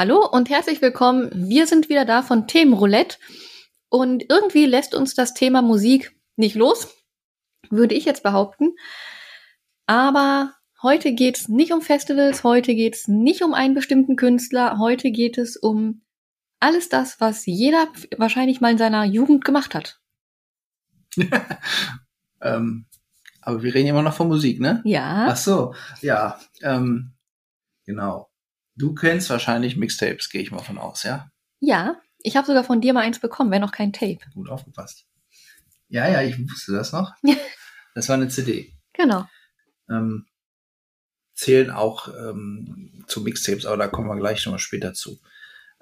Hallo und herzlich willkommen. Wir sind wieder da von Themenroulette und irgendwie lässt uns das Thema Musik nicht los, würde ich jetzt behaupten. Aber heute geht es nicht um Festivals, heute geht es nicht um einen bestimmten Künstler, heute geht es um alles das, was jeder wahrscheinlich mal in seiner Jugend gemacht hat. ähm, aber wir reden immer noch von Musik, ne? Ja. Ach so, ja, ähm, genau. Du kennst wahrscheinlich Mixtapes, gehe ich mal von aus, ja? Ja, ich habe sogar von dir mal eins bekommen, wenn noch kein Tape. Gut aufgepasst. Ja, ja, ich wusste das noch. das war eine CD. Genau. Ähm, zählen auch ähm, zu Mixtapes, aber da kommen wir gleich nochmal später zu.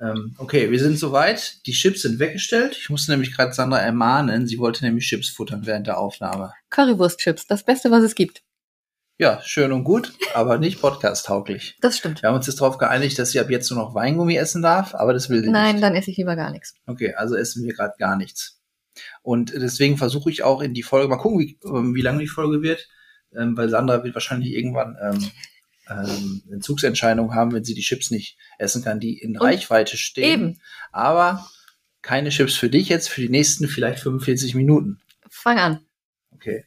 Ähm, okay, wir sind soweit. Die Chips sind weggestellt. Ich musste nämlich gerade Sandra ermahnen. Sie wollte nämlich Chips futtern während der Aufnahme. Currywurst-Chips, das Beste, was es gibt. Ja, schön und gut, aber nicht podcast-tauglich. Das stimmt. Wir haben uns jetzt darauf geeinigt, dass sie ab jetzt nur noch Weingummi essen darf, aber das will sie Nein, nicht. dann esse ich lieber gar nichts. Okay, also essen wir gerade gar nichts. Und deswegen versuche ich auch in die Folge, mal gucken, wie, ähm, wie lange die Folge wird, ähm, weil Sandra wird wahrscheinlich irgendwann ähm, ähm, Entzugsentscheidung haben, wenn sie die Chips nicht essen kann, die in Und Reichweite stehen. Eben. Aber keine Chips für dich jetzt, für die nächsten vielleicht 45 Minuten. Fang an. Okay.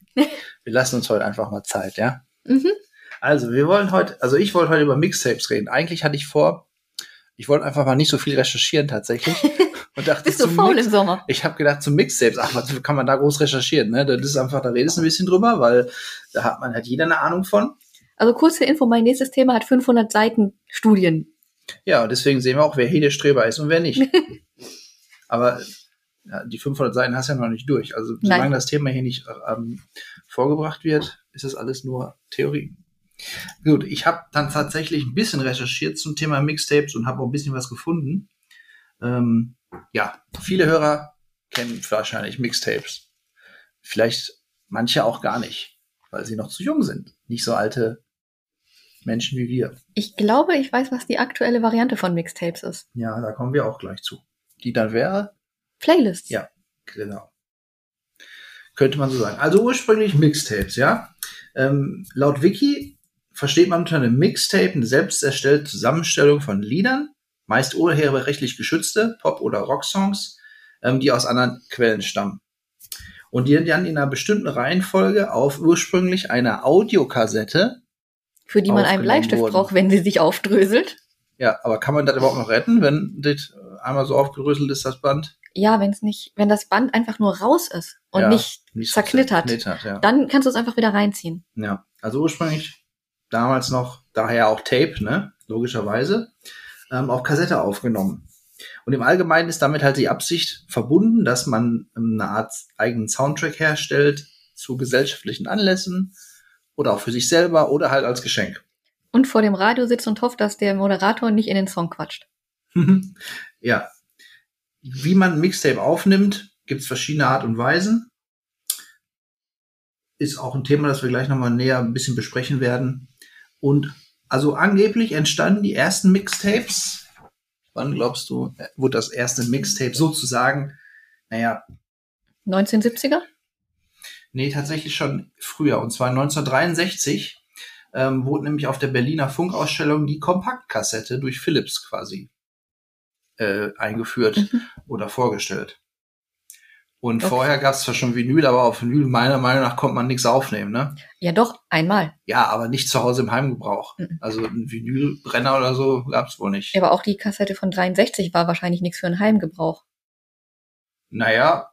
Wir lassen uns heute einfach mal Zeit, ja? Mhm. Also, wir wollen heute, also ich wollte heute über Mixtapes reden. Eigentlich hatte ich vor, ich wollte einfach mal nicht so viel recherchieren tatsächlich. Und dachte, Bist du zum faul Mix- im Sommer? Ich habe gedacht, zum Mixtapes, ach, was kann man da groß recherchieren? Ne? Das ist einfach, da redest du ein bisschen drüber, weil da hat man hat jeder eine Ahnung von. Also kurze Info, mein nächstes Thema hat 500 Seiten Studien. Ja, und deswegen sehen wir auch, wer hier der Streber ist und wer nicht. Aber ja, die 500 Seiten hast du ja noch nicht durch. Also Nein. solange das Thema hier nicht ähm, vorgebracht wird, ist das alles nur Theorie. Gut, ich habe dann tatsächlich ein bisschen recherchiert zum Thema Mixtapes und habe auch ein bisschen was gefunden. Ähm, ja, viele Hörer kennen wahrscheinlich Mixtapes. Vielleicht manche auch gar nicht, weil sie noch zu jung sind. Nicht so alte Menschen wie wir. Ich glaube, ich weiß, was die aktuelle Variante von Mixtapes ist. Ja, da kommen wir auch gleich zu. Die dann wäre, Playlists. Ja. genau. Könnte man so sagen. Also ursprünglich Mixtapes, ja. Ähm, laut Wiki versteht man unter einem Mixtape eine selbst erstellte Zusammenstellung von Liedern, meist urheberrechtlich geschützte Pop- oder Rocksongs, ähm, die aus anderen Quellen stammen. Und die dann in einer bestimmten Reihenfolge auf ursprünglich einer Audiokassette. Für die man einen Bleistift wurden. braucht, wenn sie sich aufdröselt. Ja, aber kann man das überhaupt noch retten, wenn das einmal so aufgerüsselt ist, das Band? Ja, wenn es nicht, wenn das Band einfach nur raus ist und Ja, nicht, Nicht zerknittert, zerknittert ja. dann kannst du es einfach wieder reinziehen. Ja, also ursprünglich damals noch, daher auch Tape, ne, logischerweise, ähm, auf Kassette aufgenommen. Und im Allgemeinen ist damit halt die Absicht verbunden, dass man ähm, eine Art eigenen Soundtrack herstellt zu gesellschaftlichen Anlässen oder auch für sich selber oder halt als Geschenk. Und vor dem Radio sitzt und hofft, dass der Moderator nicht in den Song quatscht. ja. Wie man Mixtape aufnimmt, gibt's verschiedene Art und Weisen. Ist auch ein Thema, das wir gleich nochmal näher ein bisschen besprechen werden. Und also angeblich entstanden die ersten Mixtapes. Wann glaubst du, äh, wurde das erste Mixtape sozusagen? Naja, 1970er? nee, tatsächlich schon früher. Und zwar 1963 ähm, wurde nämlich auf der Berliner Funkausstellung die Kompaktkassette durch Philips quasi äh, eingeführt Mhm. oder vorgestellt. Und Okay. vorher gab es zwar schon Vinyl, aber auf Vinyl meiner Meinung nach konnte man nichts aufnehmen, ne? Ja, doch, einmal. Ja, aber nicht zu Hause im Heimgebrauch. Mhm. Also ein Vinylbrenner oder so gab es wohl nicht. Aber auch die Kassette von 63 war wahrscheinlich nichts für einen Heimgebrauch. Naja,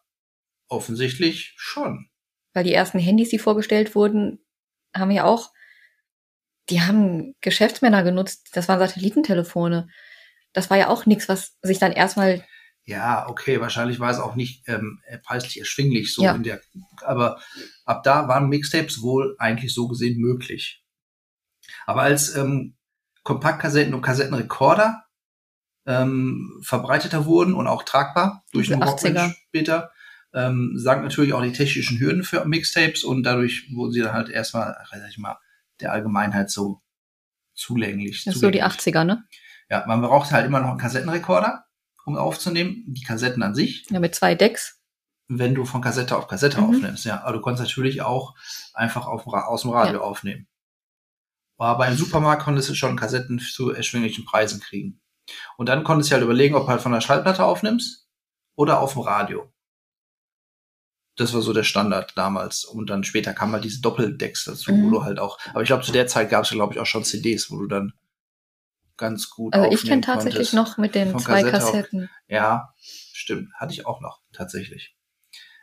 offensichtlich schon. Weil die ersten Handys, die vorgestellt wurden, haben ja auch, die haben Geschäftsmänner genutzt. Das waren Satellitentelefone. Das war ja auch nichts, was sich dann erstmal, Ja, okay, wahrscheinlich war es auch nicht ähm, preislich erschwinglich so Ja. in der, aber ab da waren Mixtapes wohl eigentlich so gesehen möglich. Aber als ähm, Kompaktkassetten und Kassettenrekorder ähm, verbreiteter wurden und auch tragbar durch Die den 80er. Walkman später, ähm, sank natürlich auch die technischen Hürden für Mixtapes und dadurch wurden sie dann halt erstmal, sag ich mal, der Allgemeinheit so zulänglich. das ist so die zugänglich. 80er, ne? Ja, man braucht halt immer noch einen Kassettenrekorder, um aufzunehmen. Die Kassetten an sich. Ja, mit zwei Decks. Wenn du von Kassette auf Kassette Mhm. aufnimmst, ja. Aber du kannst natürlich auch einfach auf, aus dem Radio Ja. aufnehmen. Aber im Supermarkt konntest du schon Kassetten zu erschwinglichen Preisen kriegen. Und dann konntest du halt überlegen, ob du halt von der Schallplatte aufnimmst oder auf dem Radio. Das war so der Standard damals. Und dann später kamen halt diese Doppeldecks dazu, Mhm. wo du halt auch, aber ich glaube, zu der Zeit gab es, glaube ich, auch schon CDs, wo du dann ganz gut Also ich kenne tatsächlich konntest. noch mit den Von zwei Kassette Kassetten. Ja, stimmt. Hatte ich auch noch, tatsächlich.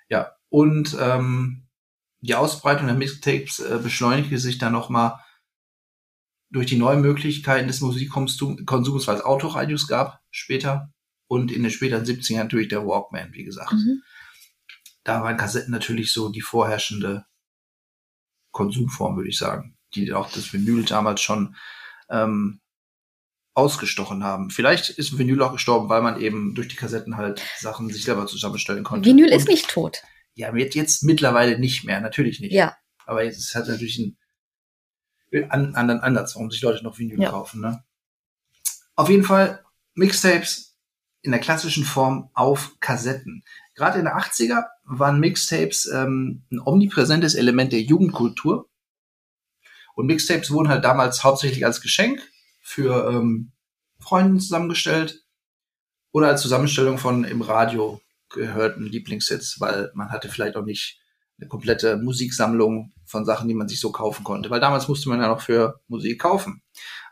Ja, und ähm, die Ausbreitung der Mixtapes äh, beschleunigte sich dann nochmal durch die neuen Möglichkeiten des Musikkonsums, weil es Autoradios gab später und in den späteren 70ern natürlich der Walkman, wie gesagt. Mhm. Da waren Kassetten natürlich so die vorherrschende Konsumform, würde ich sagen, die auch das Vinyl damals schon ähm, ausgestochen haben. Vielleicht ist Vinyl auch gestorben, weil man eben durch die Kassetten halt Sachen sich selber zusammenstellen konnte. Vinyl ist nicht tot. Ja, wird jetzt mittlerweile nicht mehr, natürlich nicht. Ja. Aber jetzt ist halt natürlich ein an, anderen Ansatz, warum sich Leute noch Vinyl Ja. kaufen. Ne? Auf jeden Fall Mixtapes in der klassischen Form auf Kassetten. Gerade in der 80er waren Mixtapes ähm, ein omnipräsentes Element der Jugendkultur. Und Mixtapes wurden halt damals hauptsächlich als Geschenk für ähm, Freunde zusammengestellt oder als Zusammenstellung von im Radio gehörten Lieblingshits, weil man hatte vielleicht auch nicht eine komplette Musiksammlung von Sachen, die man sich so kaufen konnte. Weil damals musste man ja noch für Musik kaufen.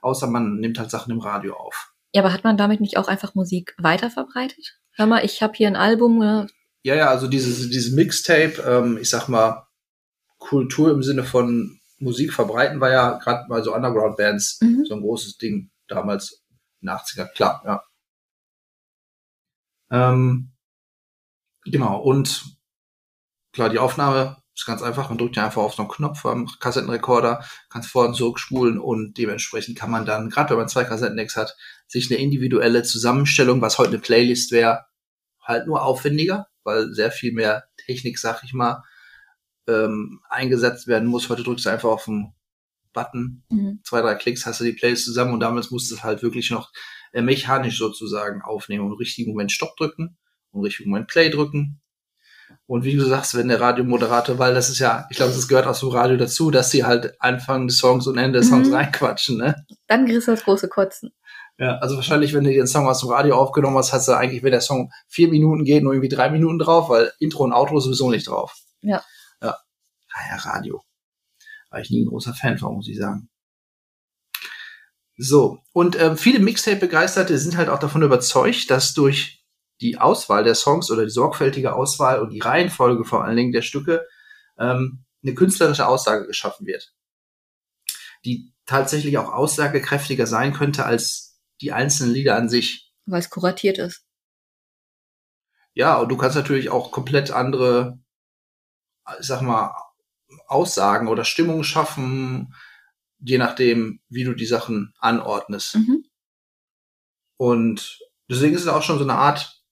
Außer man nimmt halt Sachen im Radio auf. Ja, aber hat man damit nicht auch einfach Musik weiterverbreitet? Hör mal, ich habe hier ein Album, ne? Ja, ja, also dieses, dieses Mixtape, ähm, ich sag mal, Kultur im Sinne von Musik verbreiten war ja gerade mal so Underground-Bands Mhm. so ein großes Ding damals in den 80er, klar, ja. Ähm, genau, und klar, die Aufnahme ist ganz einfach, man drückt ja einfach auf so einen Knopf am Kassettenrekorder, kann vor und zurückspulen und dementsprechend kann man dann, gerade wenn man zwei Kassettendecks hat, sich eine individuelle Zusammenstellung, was heute eine Playlist wäre, halt nur aufwendiger, weil sehr viel mehr Technik, sag ich mal, ähm, eingesetzt werden muss. Heute drückst du einfach auf den Button, Mhm. zwei, drei Klicks hast du die Playlist zusammen und damals musst du es halt wirklich noch äh, mechanisch sozusagen aufnehmen und im richtigen Moment Stopp drücken und im richtigen Moment Play drücken. Und wie du sagst, wenn der Radiomoderator, weil das ist ja, ich glaube, das gehört aus dem Radio dazu, dass sie halt Anfang des Songs und Ende des Songs Mhm. reinquatschen, ne? Dann kriegst du das große Kotzen. Ja, also wahrscheinlich, wenn du den Song aus dem Radio aufgenommen hast, hast du eigentlich, wenn der Song vier Minuten geht, nur irgendwie drei Minuten drauf, weil Intro und Outro sowieso nicht drauf. Ja. Ja. Ah ja, Radio. War ich nie ein großer Fan von, muss ich sagen. So, und ähm, viele Mixtape-Begeisterte sind halt auch davon überzeugt, dass durch die Auswahl der Songs oder die sorgfältige Auswahl und die Reihenfolge vor allen Dingen der Stücke ähm, eine künstlerische Aussage geschaffen wird, die tatsächlich auch aussagekräftiger sein könnte als die einzelnen Lieder an sich. Weil es kuratiert ist. Ja, und du kannst natürlich auch komplett andere, ich sag mal, Aussagen oder Stimmung schaffen, je nachdem, wie du die Sachen anordnest. Mhm. Und deswegen ist es auch schon so eine Art,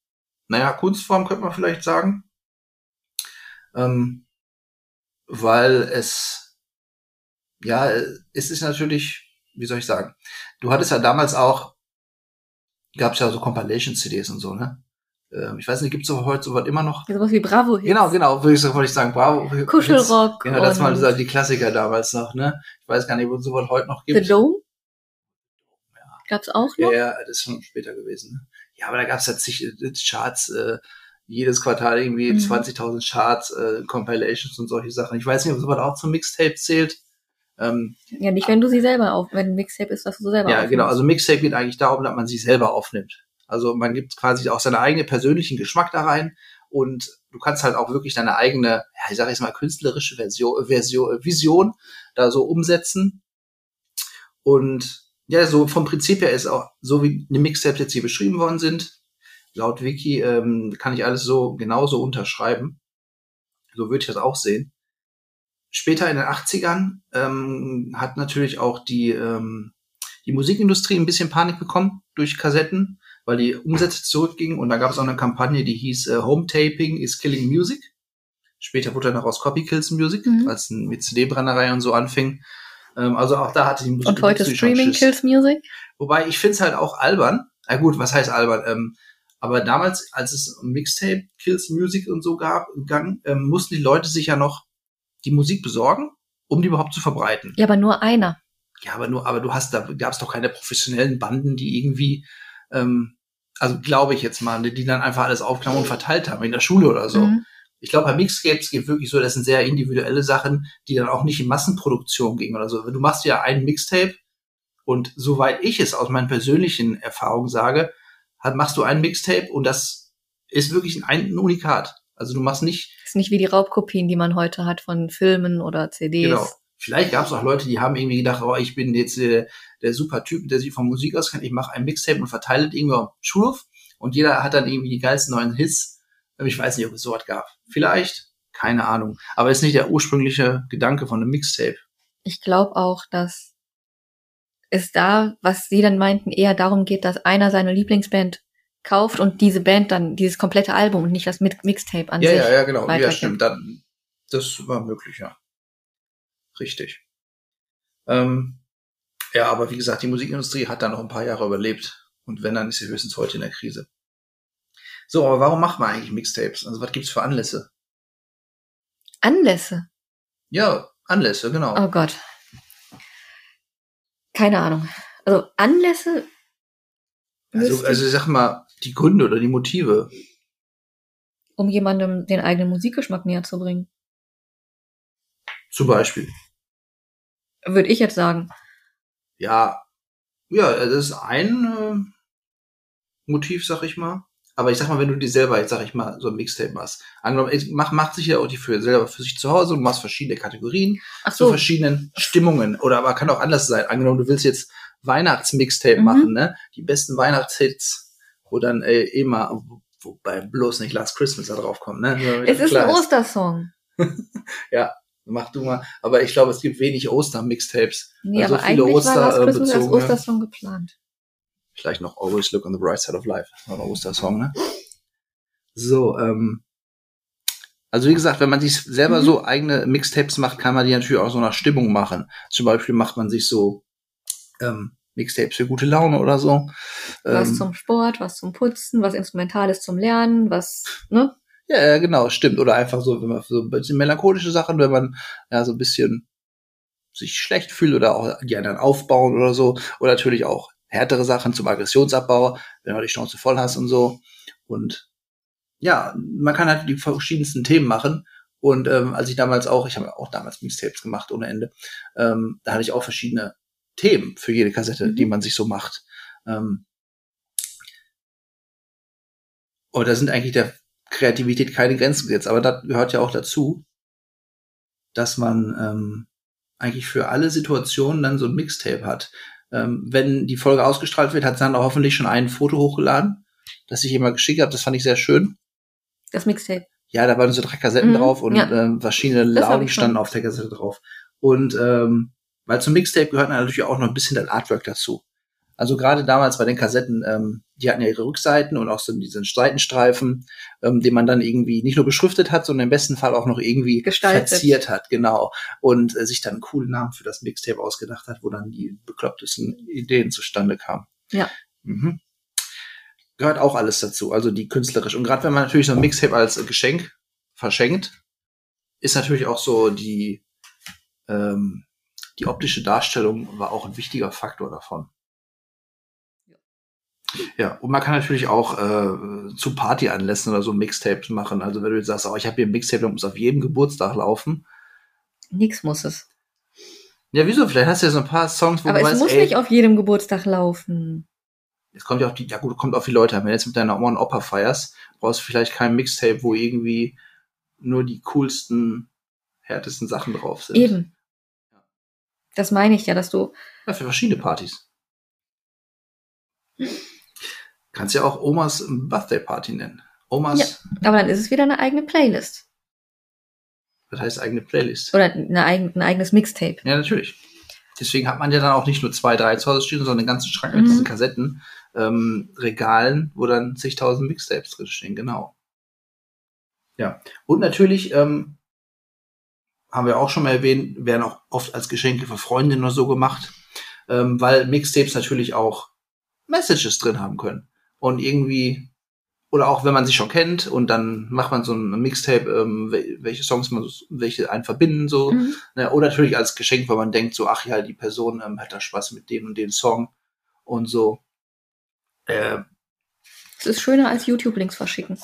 naja, Kunstform könnte man vielleicht sagen. Ähm, weil es, ja, es ist natürlich, wie soll ich sagen, du hattest ja damals auch, gab es ja so Compilation-CDs und so, ne? Ähm, ich weiß nicht, gibt es so heute sowas immer noch? Sowas wie Bravo Hits. Genau, genau, würde ich, wollte ich sagen, bravo. Kuschelrock. Genau, das waren so die Klassiker damals noch, ne? Ich weiß gar nicht, wo es sowas heute noch The gibt. Dome. Gab's auch Ja, noch? ja, das ist schon später gewesen. Ne? Ja, aber da gab es ja zig äh, Charts, äh, jedes Quartal irgendwie Mhm. 20.000 Charts, äh, Compilations und solche Sachen. Ich weiß nicht, ob sowas auch zum Mixtape zählt. Ähm, Ja, nicht, wenn du sie selber auf, wenn ein Mixtape ist, was du selber ja, aufnimmst. genau. Also Mixtape geht eigentlich darum, dass man sich selber aufnimmt. Also man gibt quasi auch seinen eigenen persönlichen Geschmack da rein und du kannst halt auch wirklich deine eigene, ja, ich sage jetzt mal künstlerische Version, Version, Vision da so umsetzen. Und ja, so vom Prinzip her ist auch so wie eine Mixtape jetzt hier beschrieben worden sind. Laut Wiki ähm, kann ich alles so genauso unterschreiben. So würde ich das auch sehen. Später in den 80ern ähm, hat natürlich auch die ähm, die Musikindustrie ein bisschen Panik bekommen durch Kassetten, weil die Umsätze zurückgingen und da gab es auch eine Kampagne, die hieß äh, Home Taping is Killing Music. Später wurde dann daraus Copy Kills Music, Mhm. als mit CD-Brennerei und so anfing. Ähm, also auch da hatte die Musik. Und heute Streaming kills Music? Wobei ich finde es halt auch albern. Na gut, was heißt albern? Ähm, aber damals, als es Mixtape Kills Music und so gab, gang, ähm, mussten die Leute sich ja noch die Musik besorgen, um die überhaupt zu verbreiten. Ja, aber nur einer. Ja, aber nur, aber du hast, da gab es doch keine professionellen Banden, die irgendwie, ähm, also glaube ich jetzt mal, die dann einfach alles aufklammern und verteilt haben in der Schule oder so. Mhm. Ich glaube, bei Mixtapes geht wirklich so, das sind sehr individuelle Sachen, die dann auch nicht in Massenproduktion gingen oder so. Du machst ja einen Mixtape und soweit ich es aus meinen persönlichen Erfahrungen sage, hat, machst du ein Mixtape und das ist wirklich ein, ein Unikat. Also du machst nicht. ist nicht wie die Raubkopien, die man heute hat von Filmen oder CDs. Genau. Vielleicht gab es auch Leute, die haben irgendwie gedacht, oh, ich bin jetzt äh, der super Typ, der sich von Musik auskennt. Ich mache ein Mixtape und verteile es irgendwie auf Schulhof und jeder hat dann irgendwie die geilsten neuen Hits. Ich weiß nicht, ob es so was gab. Vielleicht, keine Ahnung. Aber ist nicht der ursprüngliche Gedanke von einem Mixtape. Ich glaube auch, dass es da, was Sie dann meinten, eher darum geht, dass einer seine Lieblingsband kauft und diese Band dann dieses komplette Album und nicht das Mixtape an ja, sich. Ja, ja, genau. Ja, stimmt. Dann, das war möglich, ja. Richtig. Ähm, ja, aber wie gesagt, die Musikindustrie hat da noch ein paar Jahre überlebt. Und wenn, dann ist sie höchstens heute in der Krise. So, aber warum macht man eigentlich Mixtapes? Also was gibt's für Anlässe? Anlässe? Ja, Anlässe, genau. Oh Gott. Keine Ahnung. Also Anlässe. Also, also ich sag mal, die Gründe oder die Motive. Um jemandem den eigenen Musikgeschmack näher zu bringen. Zum Beispiel. Würde ich jetzt sagen. Ja, ja, das ist ein äh, Motiv, sag ich mal. Aber ich sag mal, wenn du dir selber, jetzt sag ich mal, so ein Mixtape machst, angenommen, macht, macht sich ja auch die für selber für sich zu Hause und machst verschiedene Kategorien Ach so. zu verschiedenen Stimmungen. Oder aber kann auch anders sein. Angenommen, du willst jetzt Weihnachtsmixtape mhm. machen, ne? Die besten Weihnachtshits, wo dann äh, immer, wobei bloß nicht Last Christmas da drauf kommt, ne? Es ist ein Ostersong. ja, mach du mal. Aber ich glaube, es gibt wenig Oster-Mixtapes. Nee, aber so viele eigentlich Oster, war Last Christmas als Ostersong geplant. Vielleicht noch Always Look on the Bright Side of Life. Noch ein Ostersong, ne? So, ähm, also wie gesagt, wenn man sich selber mhm. so eigene Mixtapes macht, kann man die natürlich auch so nach Stimmung machen. Zum Beispiel macht man sich so ähm, Mixtapes für gute Laune oder so. Was ähm, zum Sport, was zum Putzen, was Instrumentales zum Lernen, was, ne? Ja, genau, stimmt. Oder einfach so, wenn man so ein bisschen melancholische Sachen, wenn man ja so ein bisschen sich schlecht fühlt oder auch die anderen aufbauen oder so. Oder natürlich auch härtere Sachen zum Aggressionsabbau, wenn du die Chance voll hast und so. Und ja, man kann halt die verschiedensten Themen machen. Und ähm, als ich damals auch, ich habe auch damals Mixtapes gemacht ohne Ende, ähm, da hatte ich auch verschiedene Themen für jede Kassette, mhm. die man sich so macht. Ähm, und da sind eigentlich der Kreativität keine Grenzen gesetzt. Aber das gehört ja auch dazu, dass man ähm, eigentlich für alle Situationen dann so ein Mixtape hat ähm, wenn die Folge ausgestrahlt wird, hat Sander hoffentlich schon ein Foto hochgeladen, das ich immer geschickt habe. Das fand ich sehr schön. Das Mixtape. Ja, da waren so drei Kassetten mhm, das und ja. ähm, verschiedene Laugen standen auf der Kassette drauf. Und ähm, weil zum Mixtape gehört natürlich auch noch ein bisschen das Artwork dazu. Also gerade damals bei den Kassetten, ähm, die hatten ja ihre Rückseiten und auch so diesen Seitenstreifen, ähm, den man dann irgendwie nicht nur beschriftet hat, sondern im besten Fall auch noch irgendwie Gestaltet. verziert hat, genau. Und äh, sich dann einen coolen Namen für das Mixtape ausgedacht hat, wo dann die beklopptesten Ideen zustande kamen. Ja. Mhm. Gehört auch alles dazu, also die künstlerisch. Und gerade wenn man natürlich so ein Mixtape als Geschenk verschenkt, ist natürlich auch so die, ähm, die optische Darstellung war auch ein wichtiger Faktor davon. Ja, und man kann natürlich auch äh, zu Partyanlässen oder so Mixtapes machen. Also wenn du jetzt sagst, oh, ich habe hier ein Mixtape, das muss auf jedem Geburtstag laufen. Nix muss es. Ja, wieso? Vielleicht hast du ja so ein paar Songs, wo Aber du es weißt, muss ey, nicht auf jedem Geburtstag laufen. Es kommt ja auf die, ja gut, kommt auf die Leute an. Wenn du jetzt mit deiner Oma und Opa feierst, brauchst du vielleicht kein Mixtape, wo irgendwie nur die coolsten, härtesten Sachen drauf sind. Eben. Das meine ich ja, dass du. Ja, für verschiedene Partys. Kannst ja auch Omas Birthday Party nennen. Omas. Ja, aber dann ist es wieder eine eigene Playlist. Das heißt eigene Playlist. Oder eine ein eigenes Mixtape. Ja, natürlich. Deswegen hat man ja dann auch nicht nur zwei, drei zu Hause stehen, sondern einen ganzen Schrank mit mhm. diesen Kassetten, ähm, Regalen, wo dann zigtausend Mixtapes drin stehen, genau. Ja. Und natürlich, ähm, haben wir auch schon mal erwähnt, werden auch oft als Geschenke für Freundinnen oder so gemacht, ähm, weil Mixtapes natürlich auch Messages drin haben können. Und irgendwie, oder auch wenn man sich schon kennt und dann macht man so ein Mixtape, ähm, welche Songs man, welche einen verbinden, so. Mhm. Ne, oder natürlich als Geschenk, weil man denkt so, ach ja, die Person ähm, hat da Spaß mit dem und dem Song und so. Äh, es ist schöner als YouTube-Links verschicken.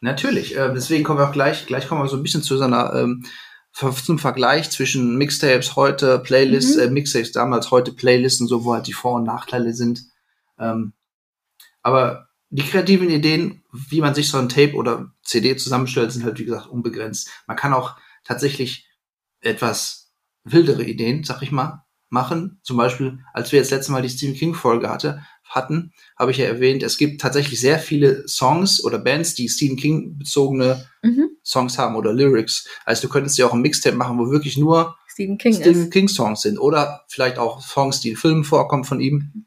Natürlich. Äh, deswegen kommen wir auch gleich, gleich kommen wir so ein bisschen zu so einer, ähm, zum Vergleich zwischen Mixtapes heute, Playlists, mhm. äh, Mixtapes damals, heute Playlisten, so wo halt die Vor- und Nachteile sind. Ähm, aber die kreativen Ideen, wie man sich so ein Tape oder CD zusammenstellt, sind halt, wie gesagt, unbegrenzt. Man kann auch tatsächlich etwas wildere Ideen, sag ich mal, machen. Zum Beispiel, als wir jetzt letztes Mal die Stephen King-Folge hatte, hatten, habe ich ja erwähnt, es gibt tatsächlich sehr viele Songs oder Bands, die Stephen King bezogene mhm. Songs haben oder Lyrics. Also du könntest ja auch ein Mixtape machen, wo wirklich nur Stephen King, Stephen King Songs sind oder vielleicht auch Songs, die in Filmen vorkommen von ihm.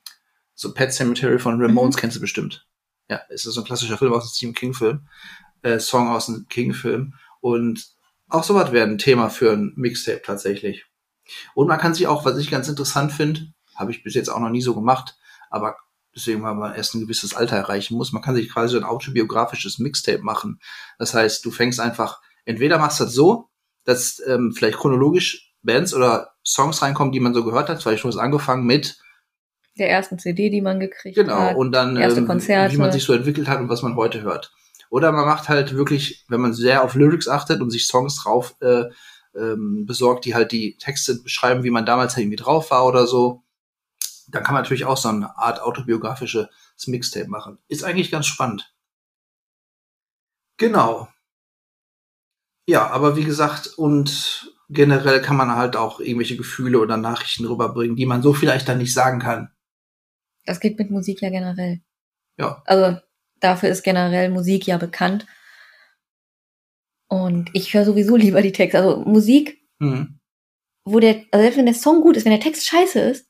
So Pet Cemetery von Ramones mhm. kennst du bestimmt. Ja, es ist so ein klassischer Film aus dem Stephen King Film, äh, Song aus dem King Film und auch sowas wäre ein Thema für ein Mixtape tatsächlich. Und man kann sich auch, was ich ganz interessant finde, habe ich bis jetzt auch noch nie so gemacht, aber deswegen, weil man erst ein gewisses Alter erreichen muss. Man kann sich quasi so ein autobiografisches Mixtape machen. Das heißt, du fängst einfach, entweder machst du das so, dass ähm, vielleicht chronologisch Bands oder Songs reinkommen, die man so gehört hat. Vielleicht schon angefangen mit der ersten CD, die man gekriegt genau, hat. Genau, und dann, erste ähm, Konzerte. wie man sich so entwickelt hat und was man heute hört. Oder man macht halt wirklich, wenn man sehr auf Lyrics achtet und sich Songs drauf äh, ähm, besorgt, die halt die Texte beschreiben, wie man damals halt irgendwie drauf war oder so, dann kann man natürlich auch so eine Art autobiografisches Mixtape machen. Ist eigentlich ganz spannend. Genau. Ja, aber wie gesagt, und generell kann man halt auch irgendwelche Gefühle oder Nachrichten rüberbringen, die man so vielleicht dann nicht sagen kann. Das geht mit Musik ja generell. Ja. Also dafür ist generell Musik ja bekannt. Und ich höre sowieso lieber die Texte. Also Musik, mhm. wo der, also selbst wenn der Song gut ist, wenn der Text scheiße ist,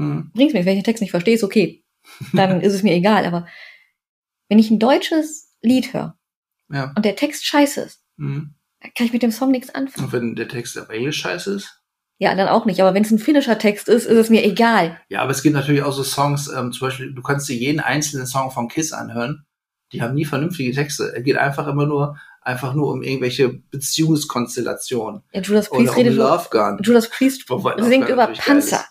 Mhm. Bringt mir, wenn ich den Text nicht verstehe, ist okay. Dann ist es mir egal. Aber wenn ich ein deutsches Lied höre ja. und der Text scheiße ist, mhm. dann kann ich mit dem Song nichts anfangen. Und wenn der Text auf Englisch scheiße ist? Ja, dann auch nicht. Aber wenn es ein finnischer Text ist, ist es mir egal. Ja, aber es gibt natürlich auch so Songs, ähm, zum Beispiel, du kannst dir jeden einzelnen Song von Kiss anhören. Die haben nie vernünftige Texte. Er geht einfach immer nur einfach nur um irgendwelche Beziehungskonstellationen. Ja, Judas Priest oder um Love Gun. Judas Priest singt über Panzer.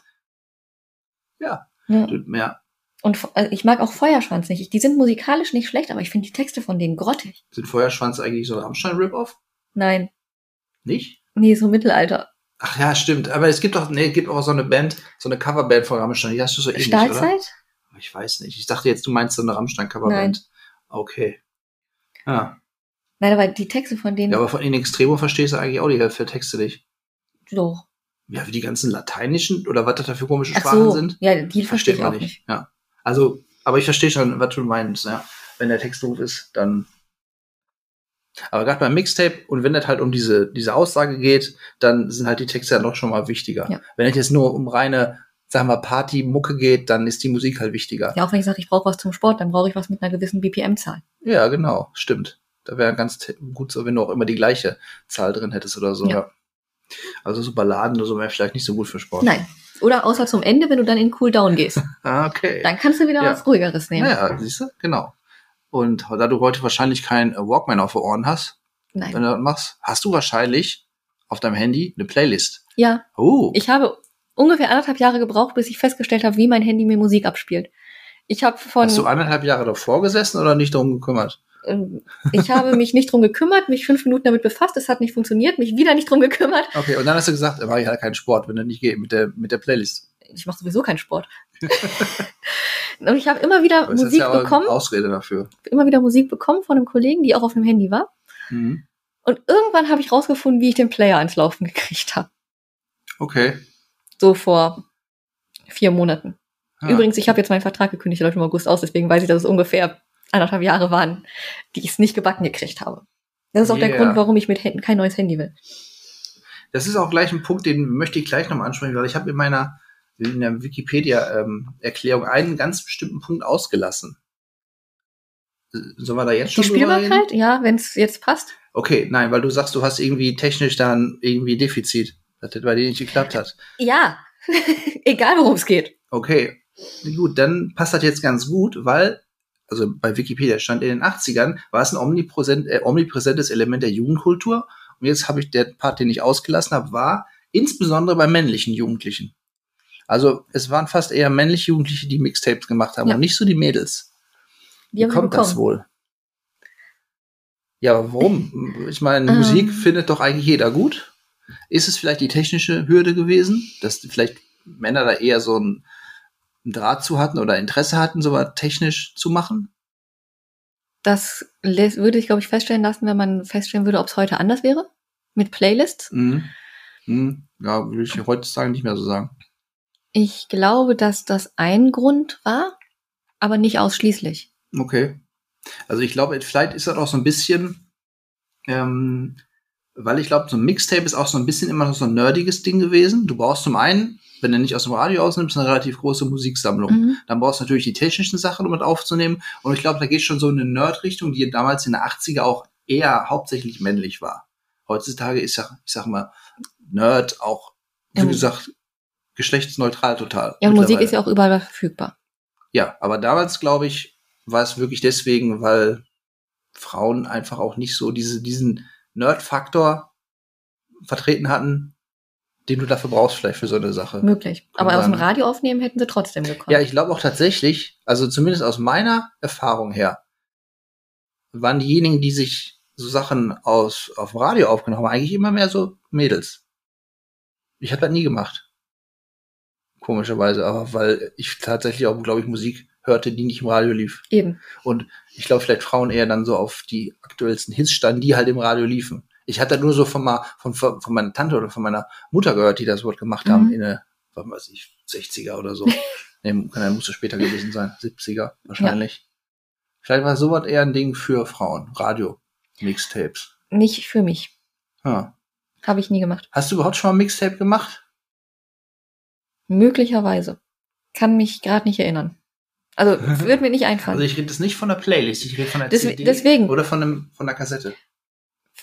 Ja. ja. ja. Und also ich mag auch Feuerschwanz nicht. Die sind musikalisch nicht schlecht, aber ich finde die Texte von denen grottig. Sind Feuerschwanz eigentlich so ein Rammstein-Rip-Off? Nein. Nicht? Nee, so Mittelalter. Ach ja, stimmt. Aber es gibt doch, nee, es gibt auch so eine Band, so eine Coverband von Rammstein. Die hast du so ähnlich, Stahlzeit? Oder? Ich weiß nicht. Ich dachte jetzt, du meinst so eine Rammstein-Coverband. Okay. Ja. Nein, aber die Texte von denen. Ja, aber von In Extremo verstehst du eigentlich auch die Hälfte der Texte nicht. Doch ja, wie die ganzen lateinischen oder was das da für komische Sprachen so, sind. Ja, die versteht man nicht. nicht. Ja. Also, aber ich verstehe schon, was du meinst, ja. Wenn der Text doof ist, dann. Aber gerade beim Mixtape und wenn das halt um diese, diese Aussage geht, dann sind halt die Texte ja noch schon mal wichtiger. Ja. Wenn es jetzt nur um reine, sagen wir, Party-Mucke geht, dann ist die Musik halt wichtiger. Ja, auch wenn ich sage, ich brauche was zum Sport, dann brauche ich was mit einer gewissen BPM-Zahl. Ja, genau, stimmt. Da wäre ganz gut so, wenn du auch immer die gleiche Zahl drin hättest oder so. Ja. Also so Balladen oder so wäre vielleicht nicht so gut für Sport. Nein. Oder außer zum Ende, wenn du dann in Cool Down gehst. Ah, okay. Dann kannst du wieder ja. was ruhigeres nehmen. Ja, siehst du, genau. Und da du heute wahrscheinlich keinen Walkman auf den Ohren hast, Nein. wenn du das machst, hast du wahrscheinlich auf deinem Handy eine Playlist. Ja. Oh. Ich habe ungefähr anderthalb Jahre gebraucht, bis ich festgestellt habe, wie mein Handy mir Musik abspielt. Ich habe von. Hast du anderthalb Jahre davor gesessen oder nicht darum gekümmert? Ähm, ich habe mich nicht drum gekümmert, mich fünf Minuten damit befasst, es hat nicht funktioniert, mich wieder nicht drum gekümmert. Okay, und dann hast du gesagt, mache ich halt keinen Sport, wenn er nicht geht mit der, mit der Playlist. Ich mache sowieso keinen Sport. und ich habe immer wieder Aber Musik ja bekommen. Ausrede dafür. Immer wieder Musik bekommen von einem Kollegen, die auch auf dem Handy war. Mhm. Und irgendwann habe ich rausgefunden, wie ich den Player ans Laufen gekriegt habe. Okay. So vor vier Monaten. Ah. Übrigens, ich habe jetzt meinen Vertrag gekündigt, der läuft im August aus, deswegen weiß ich, dass es ungefähr anderthalb Jahre waren, die ich es nicht gebacken gekriegt habe. Das ist auch yeah. der Grund, warum ich mit Händen kein neues Handy will. Das ist auch gleich ein Punkt, den möchte ich gleich nochmal ansprechen, weil ich habe in meiner in der Wikipedia-Erklärung ähm, einen ganz bestimmten Punkt ausgelassen. Sollen wir da jetzt Die schon reden? Spielbarkeit, ja, wenn es jetzt passt. Okay, nein, weil du sagst, du hast irgendwie technisch dann irgendwie Defizit, dass das bei dir nicht geklappt hat. Ja. Egal worum es geht. Okay, gut, dann passt das jetzt ganz gut, weil, also bei Wikipedia stand in den 80ern, war es ein omnipräsent, äh, omnipräsentes Element der Jugendkultur. Und jetzt habe ich der Part, den ich ausgelassen habe, war insbesondere bei männlichen Jugendlichen. Also es waren fast eher männliche Jugendliche, die Mixtapes gemacht haben Ja. und nicht so die Mädels. Die Wie kommt das wohl? Ja, aber warum? Ich meine, Ähm. Musik findet doch eigentlich jeder gut. Ist es vielleicht die technische Hürde gewesen, dass vielleicht Männer da eher so einen einen Draht zu hatten oder Interesse hatten, sowas technisch zu machen? Das würde ich, glaube ich, feststellen lassen, wenn man feststellen würde, ob es heute anders wäre. Mit Playlists. Mhm. Mhm. Ja, würde ich heutzutage nicht mehr so sagen. Ich glaube, dass das ein Grund war, aber nicht ausschließlich. Okay. Also ich glaube, vielleicht ist das auch so ein bisschen, ähm, weil ich glaube, so ein Mixtape ist auch so ein bisschen immer noch so ein nerdiges Ding gewesen. Du brauchst zum einen, wenn du nicht aus dem Radio ausnimmst, eine relativ große Musiksammlung. Mhm. Dann brauchst du natürlich die technischen Sachen, um mit aufzunehmen. Und ich glaube, da geht schon so eine Nerd-Richtung, die damals in der 80er auch eher hauptsächlich männlich war. Heutzutage ist ja, ich sag mal, Nerd auch, wie Ja. gesagt, geschlechtsneutral total. Ja, Musik ist ja auch überall verfügbar. Ja, aber damals, glaube ich, war es wirklich deswegen, weil Frauen einfach auch nicht so diese, diesen Nerd-Faktor vertreten hatten, den du dafür brauchst, vielleicht für so eine Sache. Möglich. Aber aus dem. Radio aufnehmen hätten sie trotzdem gekonnt. Ja, ich glaube auch tatsächlich, also zumindest aus meiner Erfahrung her, waren diejenigen, die sich so Sachen aus auf dem Radio aufgenommen haben, eigentlich immer mehr so Mädels. Ich habe das nie gemacht. Komischerweise, aber weil ich tatsächlich auch, glaube ich, Musik hörte, die nicht im Radio lief. Eben. Und ich glaube, vielleicht Frauen eher dann so auf die aktuellsten Hits standen, die halt im Radio liefen. Ich hatte nur so von, mal, von, von meiner Tante oder von meiner Mutter gehört, die das Wort gemacht haben Mhm. in der, was weiß ich, 60er oder so. nee, kann ja, muss ja später gewesen sein, 70er wahrscheinlich. Vielleicht war sowas eher ein Ding für Frauen, Radio, Mixtapes. Nicht für mich. Ja. Habe ich nie gemacht. Hast du überhaupt schon mal ein Mixtape gemacht? Möglicherweise. Kann mich gerade nicht erinnern. Also wird mir nicht einfallen. Also ich rede jetzt nicht von der Playlist, ich rede von der Des- CD deswegen. oder von, einem, von der Kassette.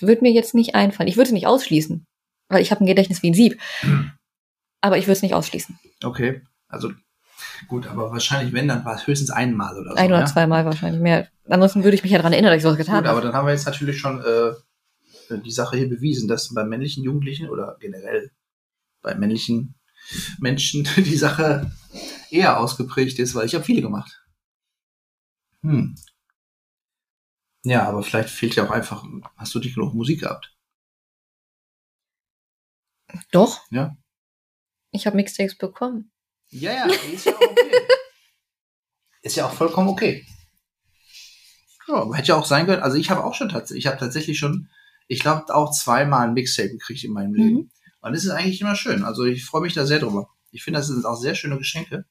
Wird mir jetzt nicht einfallen. Ich würde es nicht ausschließen. Weil ich habe ein Gedächtnis wie ein Sieb. Aber ich würde es nicht ausschließen. Okay, also gut, aber wahrscheinlich, wenn, dann war es höchstens einmal oder so. Ein oder ja? zweimal wahrscheinlich mehr. Ansonsten würde ich mich ja daran erinnern, dass ich sowas getan Gut, aber habe. dann haben wir jetzt natürlich schon äh, die Sache hier bewiesen, dass bei männlichen Jugendlichen oder generell bei männlichen Menschen die Sache eher ausgeprägt ist, weil ich habe viele gemacht. Hm. Ja, aber vielleicht fehlt ja auch einfach, hast du nicht genug Musik gehabt? Doch. Ja. Ich habe Mixtapes bekommen. Ja, ja, ist ja auch okay. ist ja auch vollkommen okay. Ja, hätte ja auch sein können. Also ich habe auch schon tatsächlich, ich habe tatsächlich schon, ich glaube auch zweimal ein Mixtape gekriegt in meinem Leben. Mhm. Und das ist eigentlich immer schön. Also ich freue mich da sehr drüber. Ich finde, das sind auch sehr schöne Geschenke.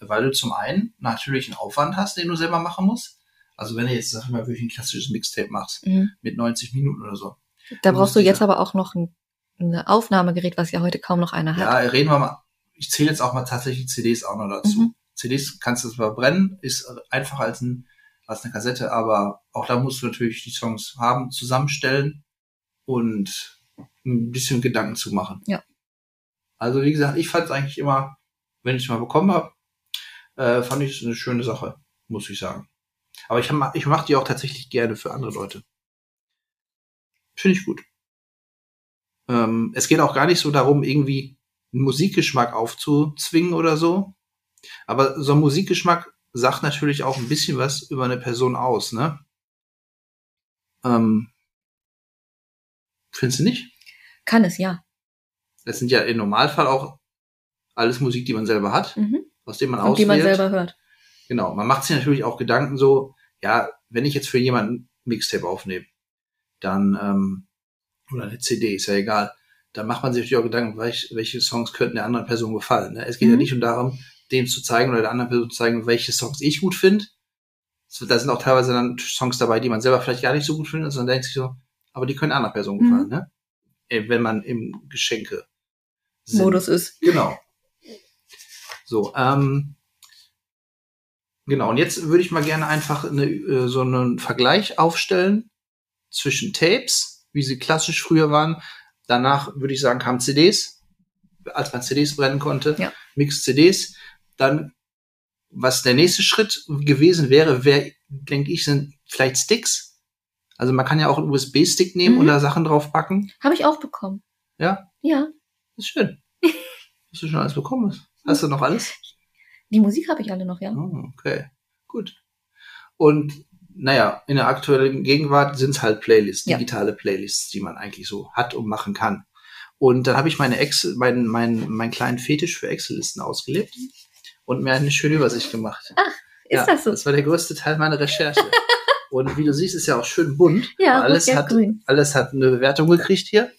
Weil du zum einen natürlich einen Aufwand hast, den du selber machen musst. Also wenn du jetzt, sag ich mal, wirklich ein klassisches Mixtape machst, Mhm. mit 90 Minuten oder so. Da brauchst du jetzt aber auch noch ein, ein Aufnahmegerät, was ja heute kaum noch einer hat. Ja, reden wir mal. Ich zähle jetzt auch mal tatsächlich CDs auch noch dazu. Mhm. CDs kannst du zwar brennen, ist einfacher als, ein, als eine Kassette, aber auch da musst du natürlich die Songs haben, zusammenstellen und ein bisschen Gedanken zu machen. Ja. Also wie gesagt, ich fand es eigentlich immer, wenn ich es mal bekommen habe, äh, fand ich es eine schöne Sache, muss ich sagen. Aber ich, hab- ich mache die auch tatsächlich gerne für andere Leute. Finde ich gut. Ähm, es geht auch gar nicht so darum, irgendwie einen Musikgeschmack aufzuzwingen oder so. Aber so ein Musikgeschmack sagt natürlich auch ein bisschen was über eine Person aus, ne? Ähm, findest du nicht? Kann es, ja. Das sind ja im Normalfall auch alles Musik, die man selber hat, Mhm. aus dem man Und die auswählt. man selber hört. Genau, man macht sich natürlich auch Gedanken so, ja, wenn ich jetzt für jemanden Mixtape aufnehme, dann, ähm, oder eine CD, ist ja egal, dann macht man sich natürlich auch Gedanken, welche, welche Songs könnten der anderen Person gefallen. Ne? Es geht ja Mhm. nicht nur darum, dem zu zeigen oder der anderen Person zu zeigen, welche Songs ich gut finde. So, Da sind auch teilweise dann Songs dabei, die man selber vielleicht gar nicht so gut findet, sondern denkt sich so, aber die können einer Person gefallen, Mhm. ne? Äh, Wenn man im Geschenke Modus ist. Genau. So, ähm, Genau, und jetzt würde ich mal gerne einfach eine, äh, so einen Vergleich aufstellen zwischen Tapes, wie sie klassisch früher waren. Danach würde ich sagen, kamen CDs, als man CDs brennen konnte, Ja. Mix-CDs. Dann, was der nächste Schritt gewesen wäre, wäre, denke ich, sind vielleicht Sticks. Also man kann ja auch einen USB-Stick nehmen Mhm. und da Sachen drauf packen. Habe ich auch bekommen. Ja, Ja. ist schön. Hast du schon alles bekommen? Hast du noch alles? Die Musik habe ich alle noch, ja. Oh, okay, gut. Und naja, in der aktuellen Gegenwart sind es halt Playlists, Ja. digitale Playlists, die man eigentlich so hat und machen kann. Und dann habe ich meine Excel, meinen meinen meinen kleinen Fetisch für Excel-Listen ausgelebt und mir eine schöne Übersicht gemacht. Ist ja, das so? Das war der größte Teil meiner Recherche. und wie du siehst, ist ja auch schön bunt. Ja, alles gelb, hat grün. alles hat eine Bewertung gekriegt hier.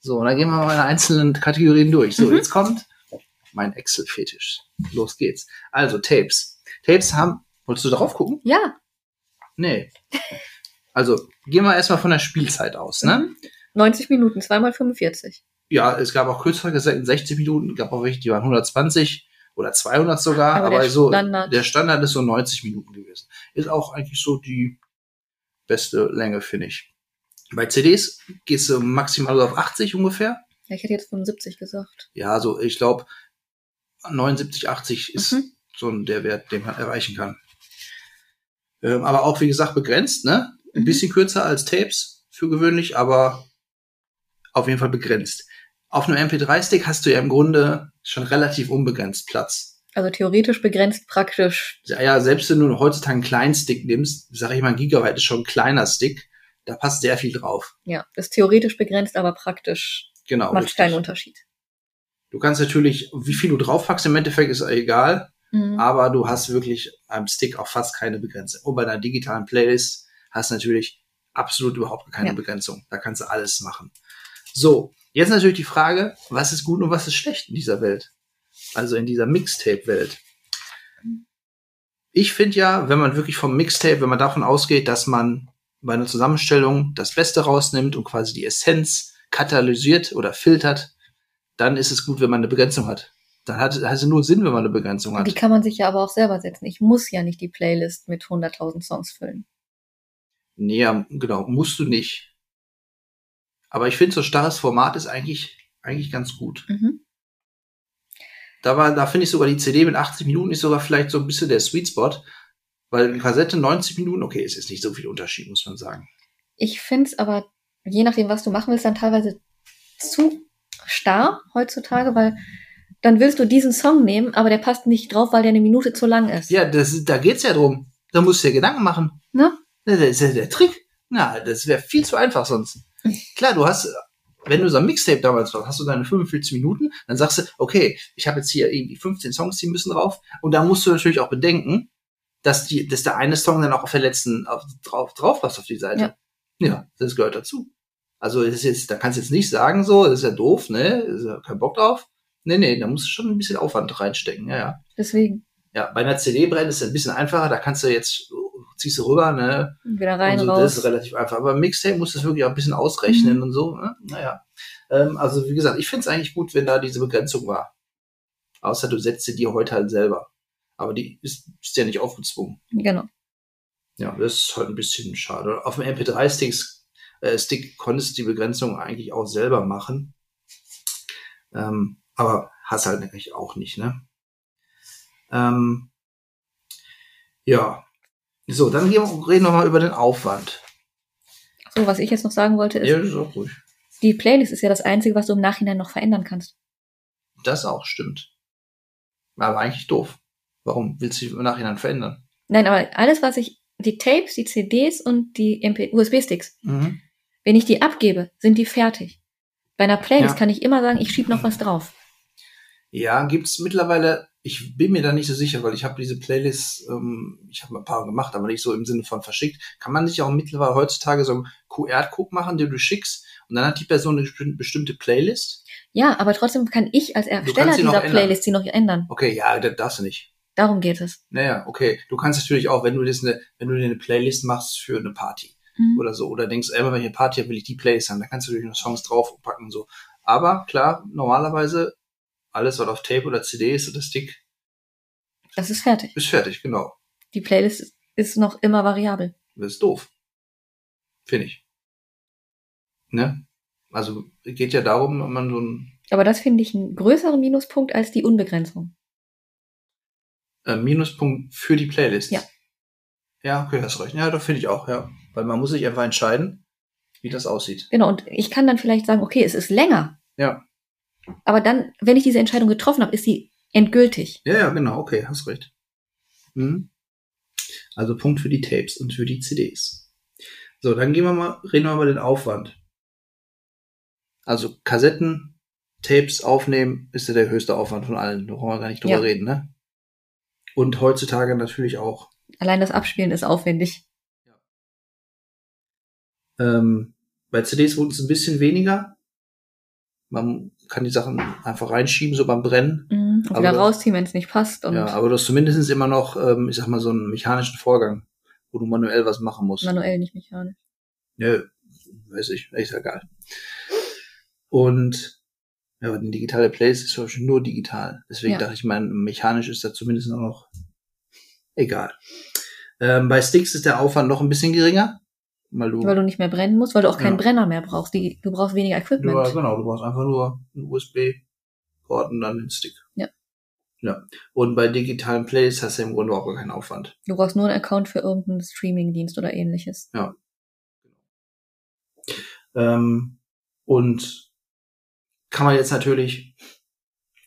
So, und dann gehen wir mal meine einzelnen Kategorien durch. So, Mhm. jetzt kommt mein Excel-Fetisch. Los geht's. Also, Tapes. Tapes haben, wolltest du drauf gucken? Ja. Nee. Also, gehen wir erstmal von der Spielzeit aus, ne? Mhm. 90 Minuten, zweimal 45. Ja, es gab auch kürzere gesagt, 60 Minuten, gab auch welche, die waren 120 oder 200 sogar, Aber aber, der so, Standard- der Standard ist so 90 Minuten gewesen. Ist auch eigentlich so die beste Länge, finde ich. Bei CDs gehst du maximal auf 80 ungefähr. Ja, ich hätte jetzt 75 gesagt. Ja, so, ich glaube, 79, 80 ist Mhm. so ein- der Wert, den man erreichen kann. Ähm, aber auch, wie gesagt, begrenzt, ne? Ein Mhm. bisschen kürzer als Tapes für gewöhnlich, aber auf jeden Fall begrenzt. Auf einem MP3-Stick hast du ja im Grunde schon relativ unbegrenzt Platz. Also theoretisch begrenzt, praktisch. Ja, ja, selbst wenn du heutzutage einen kleinen Stick nimmst, sage ich mal, ein Gigabyte ist schon ein kleiner Stick, da passt sehr viel drauf. Ja, ist theoretisch begrenzt, aber praktisch Genau. macht richtig. keinen Unterschied. Du kannst natürlich, wie viel du draufpackst, im Endeffekt ist egal, Mhm. aber du hast wirklich am Stick auch fast keine Begrenzung. Und bei einer digitalen Playlist hast du natürlich absolut überhaupt keine Ja. Begrenzung. Da kannst du alles machen. So, jetzt natürlich die Frage, was ist gut und was ist schlecht in dieser Welt? Also in dieser Mixtape-Welt. Ich finde ja, wenn man wirklich vom Mixtape, wenn man davon ausgeht, dass man bei einer Zusammenstellung das Beste rausnimmt und quasi die Essenz katalysiert oder filtert, dann ist es gut, wenn man eine Begrenzung hat. Dann hat, hat es nur Sinn, wenn man eine Begrenzung hat. Die kann man sich ja aber auch selber setzen. Ich muss ja nicht die Playlist mit 100.000 Songs füllen. Nee, ja, genau, musst du nicht. Aber ich finde, so starres Format ist eigentlich, eigentlich ganz gut. Mhm. Da war, da finde ich sogar die CD mit 80 Minuten ist sogar vielleicht so ein bisschen der Sweet Spot. Weil die Kassette 90 Minuten, okay, es ist nicht so viel Unterschied, muss man sagen. Ich finde es aber, je nachdem, was du machen willst, dann teilweise zu starr heutzutage, weil dann willst du diesen Song nehmen, aber der passt nicht drauf, weil der eine Minute zu lang ist. Ja, das, da geht's ja drum. Da musst du dir Gedanken machen. Ne? Das ist ja der Trick. Na, das wäre viel zu einfach sonst. Klar, du hast, wenn du so ein Mixtape damals hast, hast du deine 45 Minuten, dann sagst du, okay, ich habe jetzt hier irgendwie 15 Songs, die müssen drauf. Und da musst du natürlich auch bedenken, dass die, dass der eine Song dann auch auf der letzten auf, drauf, drauf passt auf die Seite. Ja. Ja, das gehört dazu. Also das ist jetzt, da kannst du jetzt nicht sagen, so, das ist ja doof, ne? Ist ja kein Bock drauf. Nee, nee, da musst du schon ein bisschen Aufwand reinstecken, ja, ja. Deswegen Ja, bei einer CD brennen ist es ein bisschen einfacher, da kannst du jetzt, ziehst du rüber, ne? wieder rein, und so, raus. Das ist relativ einfach. Aber im Mixtape musst du es wirklich auch ein bisschen ausrechnen Mhm. und so. Ne? Naja. Ähm, also wie gesagt, ich finde es eigentlich gut, wenn da diese Begrenzung war. Außer du setzt sie dir heute halt selber. Aber die ist, ist ja nicht aufgezwungen. Genau. Ja, das ist halt ein bisschen schade. Auf dem MP3-Sticks äh, Stick konntest du die Begrenzung eigentlich auch selber machen. Ähm, aber hast halt eigentlich auch nicht, ne? Ähm, ja. So, dann gehen wir, reden wir mal über den Aufwand. So, was ich jetzt noch sagen wollte, ist, Ja, ist auch ruhig. die Playlist ist ja das Einzige, was du im Nachhinein noch verändern kannst. Das auch stimmt. Aber eigentlich doof. Warum willst du die im Nachhinein verändern? Nein, aber alles, was ich, die Tapes, die CDs und die USB-Sticks, Mhm. wenn ich die abgebe, sind die fertig. Bei einer Playlist Ja. kann ich immer sagen, ich schieb noch was drauf. Ja, gibt's mittlerweile, ich bin mir da nicht so sicher, weil ich habe diese Playlists, ähm, ich habe ein paar gemacht, aber nicht so im Sinne von verschickt. Kann man nicht auch mittlerweile heutzutage so einen QR-Code machen, den du schickst und dann hat die Person eine besti- bestimmte Playlist? Ja, aber trotzdem kann ich als Ersteller dieser. Playlist sie noch ändern. Okay, ja, das darfst du nicht. Darum geht es. Naja, okay. Du kannst natürlich auch, wenn du das eine, wenn du dir eine Playlist machst für eine Party Mhm. oder so, oder denkst, ey, wenn ich eine Party habe, will ich die Playlist haben, dann kannst du natürlich noch Songs draufpacken und so. Aber klar, normalerweise alles, was auf Tape oder CD ist oder Stick, Das ist fertig. ist fertig, genau. die Playlist ist noch immer variabel. Das ist doof. Finde ich. Ne? Also geht ja darum, wenn man so ein Aber das finde ich einen größeren Minuspunkt als die Unbegrenzung. äh, Minuspunkt für die Playlist. Ja. Ja, okay, hast recht. Ja, doch finde ich auch, ja. Weil man muss sich einfach entscheiden, wie das aussieht. Genau, und ich kann dann vielleicht sagen, okay, es ist länger. Ja. Aber dann, wenn ich diese Entscheidung getroffen habe, ist sie endgültig. Ja, ja, genau, okay, hast recht. Mhm. Also Punkt für die Tapes und für die CDs. So, dann gehen wir mal, reden wir mal über den Aufwand. Also Kassetten, Tapes aufnehmen ist ja der höchste Aufwand von allen. Da brauchen wir gar nicht drüber Ja. reden, ne? Und heutzutage natürlich auch. Allein das Abspielen ist aufwendig. Ähm, bei CDs wurde es ein bisschen weniger. Man kann die Sachen einfach reinschieben, so beim Brennen. Mhm. Und Aber wieder das- rausziehen, wenn es nicht passt. Ja, aber du hast zumindest immer noch, ähm, ich sag mal, so einen mechanischen Vorgang, wo du manuell was machen musst. manuell nicht mechanisch. Nö, weiß ich, ist egal. Und ja, aber die digitale Playlist ist zum Beispiel nur digital. Deswegen Ja. dachte ich, mein mechanisch ist da zumindest noch, noch egal. Ähm, bei Sticks ist der Aufwand noch ein bisschen geringer, weil du, Weil du nicht mehr brennen musst, weil du auch keinen Ja. Brenner mehr brauchst. Die, du brauchst weniger Equipment. ja, genau, du brauchst einfach nur einen USB-Port und dann den Stick. Ja. Ja. Und bei digitalen Playlists hast du im Grunde überhaupt gar keinen Aufwand. Du brauchst nur einen Account für irgendeinen Streaming-Dienst oder ähnliches. Ähm, und kann man jetzt natürlich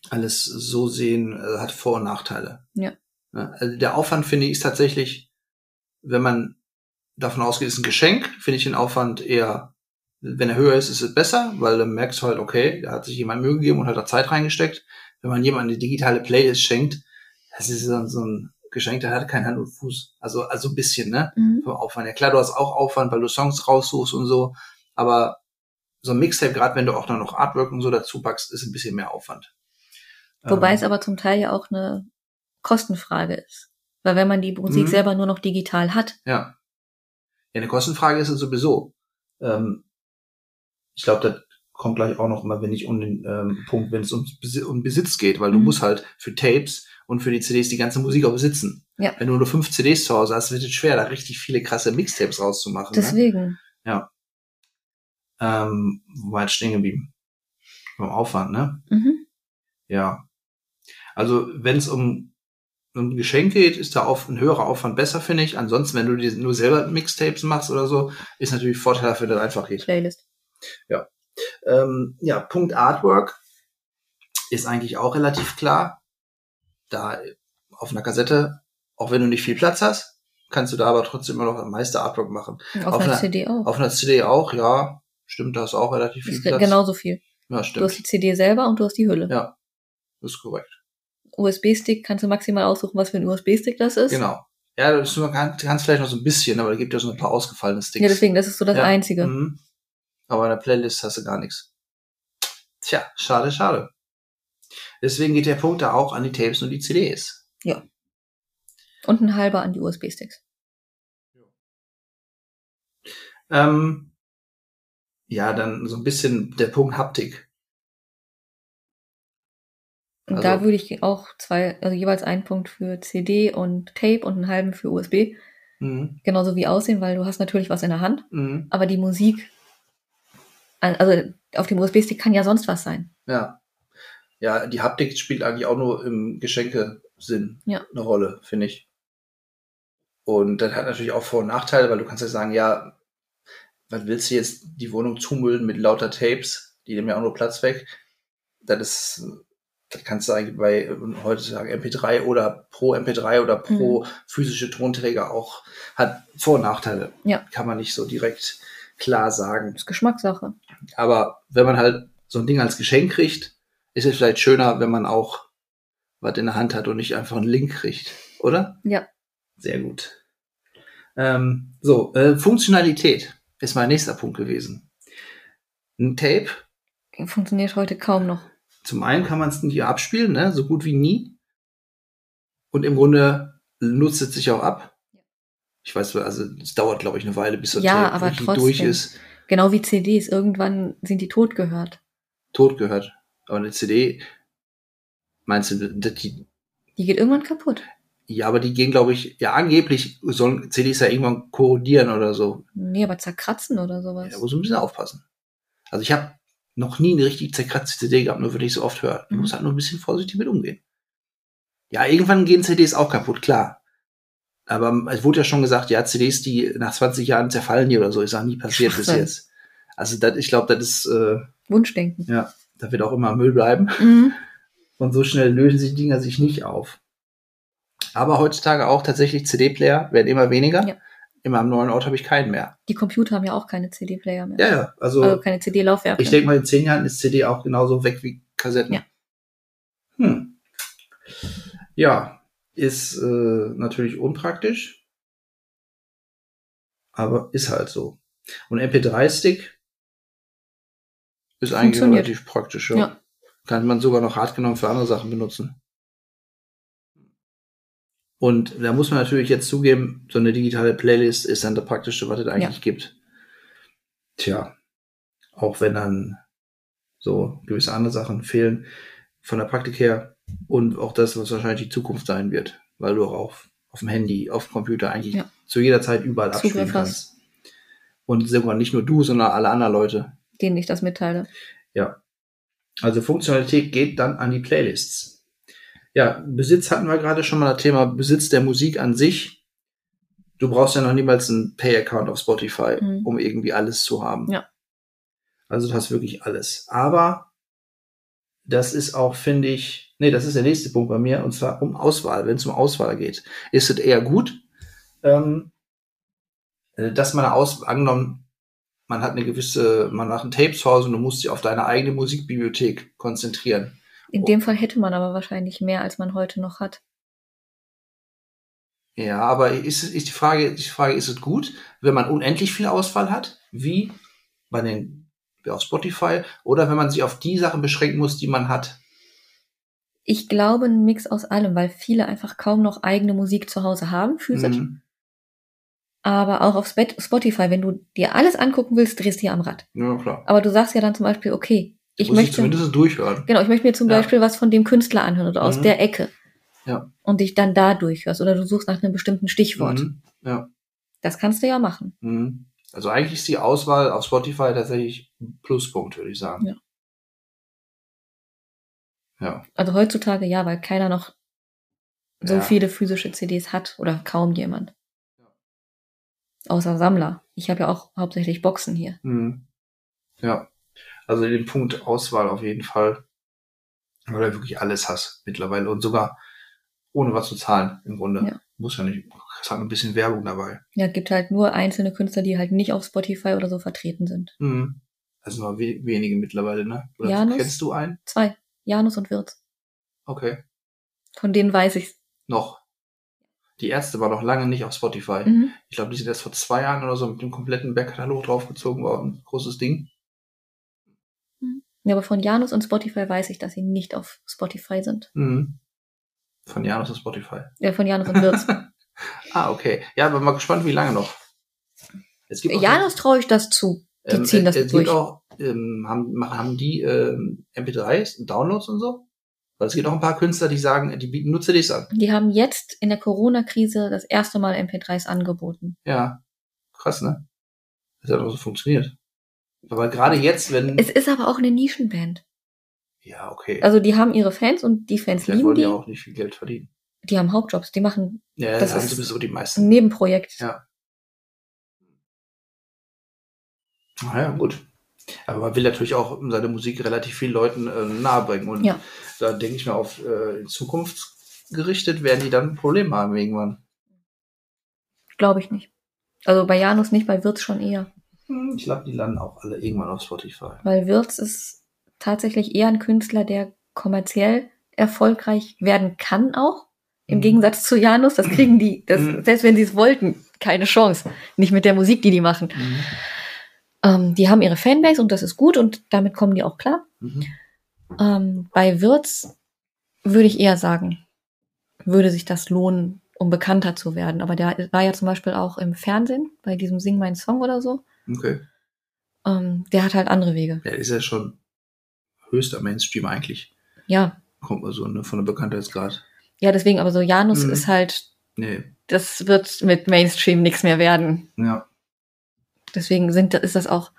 alles so sehen, äh, hat Vor- und Nachteile. Ja. Ja, Also der Aufwand finde ich ist tatsächlich, wenn man davon ausgeht, ist ein Geschenk, finde ich den Aufwand eher, wenn er höher ist, ist es besser, weil dann merkst du halt, okay, da hat sich jemand Mühe gegeben und hat da Zeit reingesteckt. Wenn man jemandem eine digitale Playlist schenkt, das ist so, so ein Geschenk, der hat kein Hand und Fuß. Also, also ein bisschen, ne? Mhm. vom Aufwand. Ja klar, du hast auch Aufwand, weil du Songs raussuchst und so, aber so ein Mixtape, gerade wenn du auch dann noch Artwork und so dazu packst, ist ein bisschen mehr Aufwand. Wobei Ähm, es aber zum Teil ja auch eine Kostenfrage ist. Weil wenn man die Musik Mhm. selber nur noch digital hat, Ja. Ja, eine Kostenfrage ist es sowieso. Ähm, ich glaube, das kommt gleich auch noch mal, wenn ich um den ähm, Punkt, wenn es um, um Besitz geht, weil du Mhm. musst halt für Tapes und für die CDs die ganze Musik auch besitzen. Ja. Wenn du nur fünf CDs zu Hause hast, wird es schwer, da richtig viele krasse Mixtapes rauszumachen. Ne? deswegen. Ähm, wo war jetzt stehen geblieben? Beim Aufwand, ne? Mhm. Ja. Also, wenn es um, um Geschenk geht, ist da auf, ein höherer Aufwand besser, finde ich. Ansonsten, wenn du dir nur selber Mixtapes machst oder so, ist natürlich vorteilhaft, wenn das einfach geht. Playlist. Ähm, ja, Punkt Artwork ist eigentlich auch relativ klar. Da auf einer Kassette, auch wenn du nicht viel Platz hast, kannst du da aber trotzdem immer noch am meisten Artwork machen. Auf, Auf einer CD auch. Auf einer CD auch, ja, stimmt, da ist auch relativ viel ist Platz. genauso viel. Ja, Du hast stimmt. die CD selber und du hast die Hülle. Ja, das ist korrekt. USB-Stick kannst du maximal aussuchen, was für ein USB-Stick das ist. Genau. Ja, das ganz vielleicht noch so ein bisschen, aber da gibt ja so ein paar ausgefallene Sticks. Ja, deswegen, das ist so das Ja, Einzige. mhm. Aber in der Playlist hast du gar nichts. Tja, schade, schade. Deswegen geht der Punkt da auch an die Tapes und die CDs. Und ein halber an die USB-Sticks. Ähm, ja, dann so ein bisschen der Punkt Haptik. Und Also- da würde ich auch zwei, also jeweils einen Punkt für CD und Tape und einen halben für USB Mhm. genauso wie aussehen, weil du hast natürlich was in der Hand, Mhm. aber die Musik, also auf dem USB-Stick kann ja sonst was sein. Ja. Ja, die Haptik spielt eigentlich auch nur im Geschenkesinn Ja. eine Rolle, finde ich. Und das hat natürlich auch Vor- und Nachteile, weil du kannst ja sagen, ja, was willst du jetzt die Wohnung zumüllen mit lauter Tapes? Die nehmen ja auch nur Platz weg. Das ist, das kannst du eigentlich bei äh, heutzutage MP3 oder pro MP3 oder pro physische Tonträger auch, hat Vor- und Nachteile. Ja. Kann man nicht so direkt klar sagen. Das ist Geschmackssache. Aber wenn man halt so ein Ding als Geschenk kriegt, ist es vielleicht schöner, wenn man auch was in der Hand hat und nicht einfach einen Link kriegt, oder? Ja. Sehr gut. Ähm, so, äh, Funktionalität ist mein nächster Punkt gewesen. Ein Tape, Funktioniert heute kaum noch. Zum einen kann man es nicht abspielen, ne? so gut wie nie. Und im Grunde nutzt es sich auch ab. Ich weiß, also es dauert, glaube ich, eine Weile, bis so ein Ja, aber trotzdem. durch ist. Genau wie CDs. Irgendwann sind die tot gehört. Tot gehört. Aber eine CD, meinst du, die Die geht irgendwann kaputt. Ja, aber die gehen, glaube ich, ja, angeblich sollen CDs ja irgendwann korrodieren oder so. Nee, aber zerkratzen oder sowas. Da muss man ein bisschen aufpassen. Also ich habe noch nie eine richtig zerkratzte CD gehabt, nur würde ich so oft hören. Man Mhm. muss halt nur ein bisschen vorsichtig mit umgehen. Ja, irgendwann gehen CDs auch kaputt, klar. Aber es wurde ja schon gesagt, ja, CDs, die nach 20 Jahren zerfallen die oder so, ist auch nie passiert bis jetzt. Also das, ich glaube, das ist, äh, Wunschdenken. ja, da wird auch immer Müll bleiben. Mhm. Und so schnell lösen sich Dinger sich nicht auf. Aber heutzutage auch tatsächlich CD-Player werden immer weniger. Ja. Immer am neuen Ort habe ich keinen mehr. Die Computer haben ja auch keine CD-Player mehr. Ja, ja. Also, Also keine CD-Laufwerke. ich denke mal, in zehn Jahren ist CD auch genauso weg wie Kassetten. Ja. Hm. Ja, ist äh, natürlich unpraktisch. Aber ist halt so. Und MP3-Stick ist eigentlich relativ praktisch. Ja. Kann man sogar noch hart genommen für andere Sachen benutzen. Und da muss man natürlich jetzt zugeben, so eine digitale Playlist ist dann das Praktischste, was es eigentlich gibt. Tja, auch wenn dann so gewisse andere Sachen fehlen von der Praktik her und auch das, was wahrscheinlich die Zukunft sein wird, weil du auch auf, auf dem Handy, auf dem Computer eigentlich Ja. zu jeder Zeit überall Zugriff abspielen hast. kannst. Und sogar nicht nur du, sondern alle anderen Leute. denen ich das mitteile. Ja. Also Funktionalität geht dann an die Playlists. Ja, Besitz hatten wir gerade schon mal das Thema Besitz der Musik an sich. Du brauchst ja noch niemals einen Pay-Account auf Spotify, Mhm. um irgendwie alles zu haben. Ja. Also du hast wirklich alles. Aber das ist auch, finde ich, nee, das ist der nächste Punkt bei mir, und zwar um Auswahl. Wenn es um Auswahl geht, ist es eher gut, ähm, äh, dass man aus, angenommen, man hat eine gewisse, man macht ein Tape zu Hause und du musst dich auf deine eigene Musikbibliothek konzentrieren. In Oh. dem Fall hätte man aber wahrscheinlich mehr, als man heute noch hat. Ja, aber ist, ist die Frage, die Frage, ist es gut, wenn man unendlich viel Auswahl hat, wie bei den, wie auf Spotify, oder wenn man sich auf die Sachen beschränken muss, die man hat? Ich glaube, ein Mix aus allem, weil viele einfach kaum noch eigene Musik zu Hause haben, physisch. Mhm. Aber auch auf Spot- Spotify, wenn du dir alles angucken willst, drehst du hier am Rad. Ja, klar. Aber du sagst ja dann zum Beispiel, okay, ich muss ich möchte, zumindest durchhören. genau, ich möchte mir zum Ja. Beispiel was von dem Künstler anhören oder aus Mhm. der Ecke. Ja. Und dich dann da durchhörst oder du suchst nach einem bestimmten Stichwort. Mhm. Ja. Das kannst du ja machen. Mhm. Also eigentlich ist die Auswahl auf Spotify tatsächlich ein Pluspunkt, würde ich sagen. Ja. Ja. Also heutzutage ja, weil keiner noch so Ja. viele physische CDs hat oder kaum jemand. Außer Sammler. Ich habe ja auch hauptsächlich Boxen hier. Mhm. Ja. Also den Punkt Auswahl auf jeden Fall. Weil du wirklich alles hast mittlerweile und sogar ohne was zu zahlen im Grunde. Ja. Muss ja nicht. Es hat ein bisschen Werbung dabei. Ja, gibt halt nur einzelne Künstler, die halt nicht auf Spotify oder so vertreten sind. Mhm. Also nur we wenige mittlerweile, ne? Oder Janus? kennst du einen? Zwei. Janus und Wirz. Okay. Von denen weiß ich. Noch. Die erste war noch lange nicht auf Spotify. Mhm. Ich glaube, die sind erst vor zwei Jahren oder so mit dem kompletten Backkatalog draufgezogen worden. Großes Ding. Ja, aber von Janus und Spotify weiß ich, dass sie nicht auf Spotify sind. Mhm. Von Janus auf Spotify. Ja, von Janus und Wirz. Ah, okay. Ja, aber mal gespannt, wie lange noch. Es gibt Janus traue ich das zu. Die ziehen das es, es durch. Gibt auch, ähm, haben, haben die ähm, MP3s, Downloads und so? Weil es gibt auch ein paar Künstler, die sagen, die bieten nur CDs an. Die haben jetzt in der Corona-Krise das erste Mal MP3s angeboten. Ja. Krass, ne? Das hat auch so funktioniert. Aber gerade jetzt, wenn. Es ist aber auch eine Nischenband. ja, okay. Also die haben ihre Fans und die Fans Vielleicht lieben wollen die die. auch nicht viel Geld verdienen. Die haben Hauptjobs, die machen Ja, Das das haben ist- sowieso die ein meisten. Nebenprojekt. Ja. Naja, gut. Aber man will natürlich auch seine Musik relativ vielen Leuten äh, nahebringen. Und Ja. da denke ich mir auf äh, in Zukunft gerichtet, werden die dann ein Problem haben irgendwann. Glaube ich nicht. Also bei Janus nicht, bei Wirz schon eher. Hm, Ich glaube, die landen auch alle irgendwann auf Spotify. Weil Wirz ist tatsächlich eher ein Künstler, der kommerziell erfolgreich werden kann auch. Im Mhm. Gegensatz zu Janus, das kriegen die, das, Mhm. selbst wenn sie es wollten, keine Chance. Nicht mit der Musik, die die machen. Mhm. Ähm, die haben ihre Fanbase und das ist gut und damit kommen die auch klar. Mhm. Ähm, bei Wirz würde ich eher sagen, würde sich das lohnen, um bekannter zu werden. Aber der war ja zum Beispiel auch im Fernsehen, bei diesem Sing mein Song oder so. Okay. Ähm, der hat halt andere Wege. Ja, ist ja schon höchster Mainstream eigentlich. Ja, Kommt mal so ne, von der Bekanntheitsgrad. Ja, deswegen, aber so Janus Mhm. ist halt, Nee. das wird mit Mainstream nichts mehr werden. Ja. Deswegen sind, ist das auch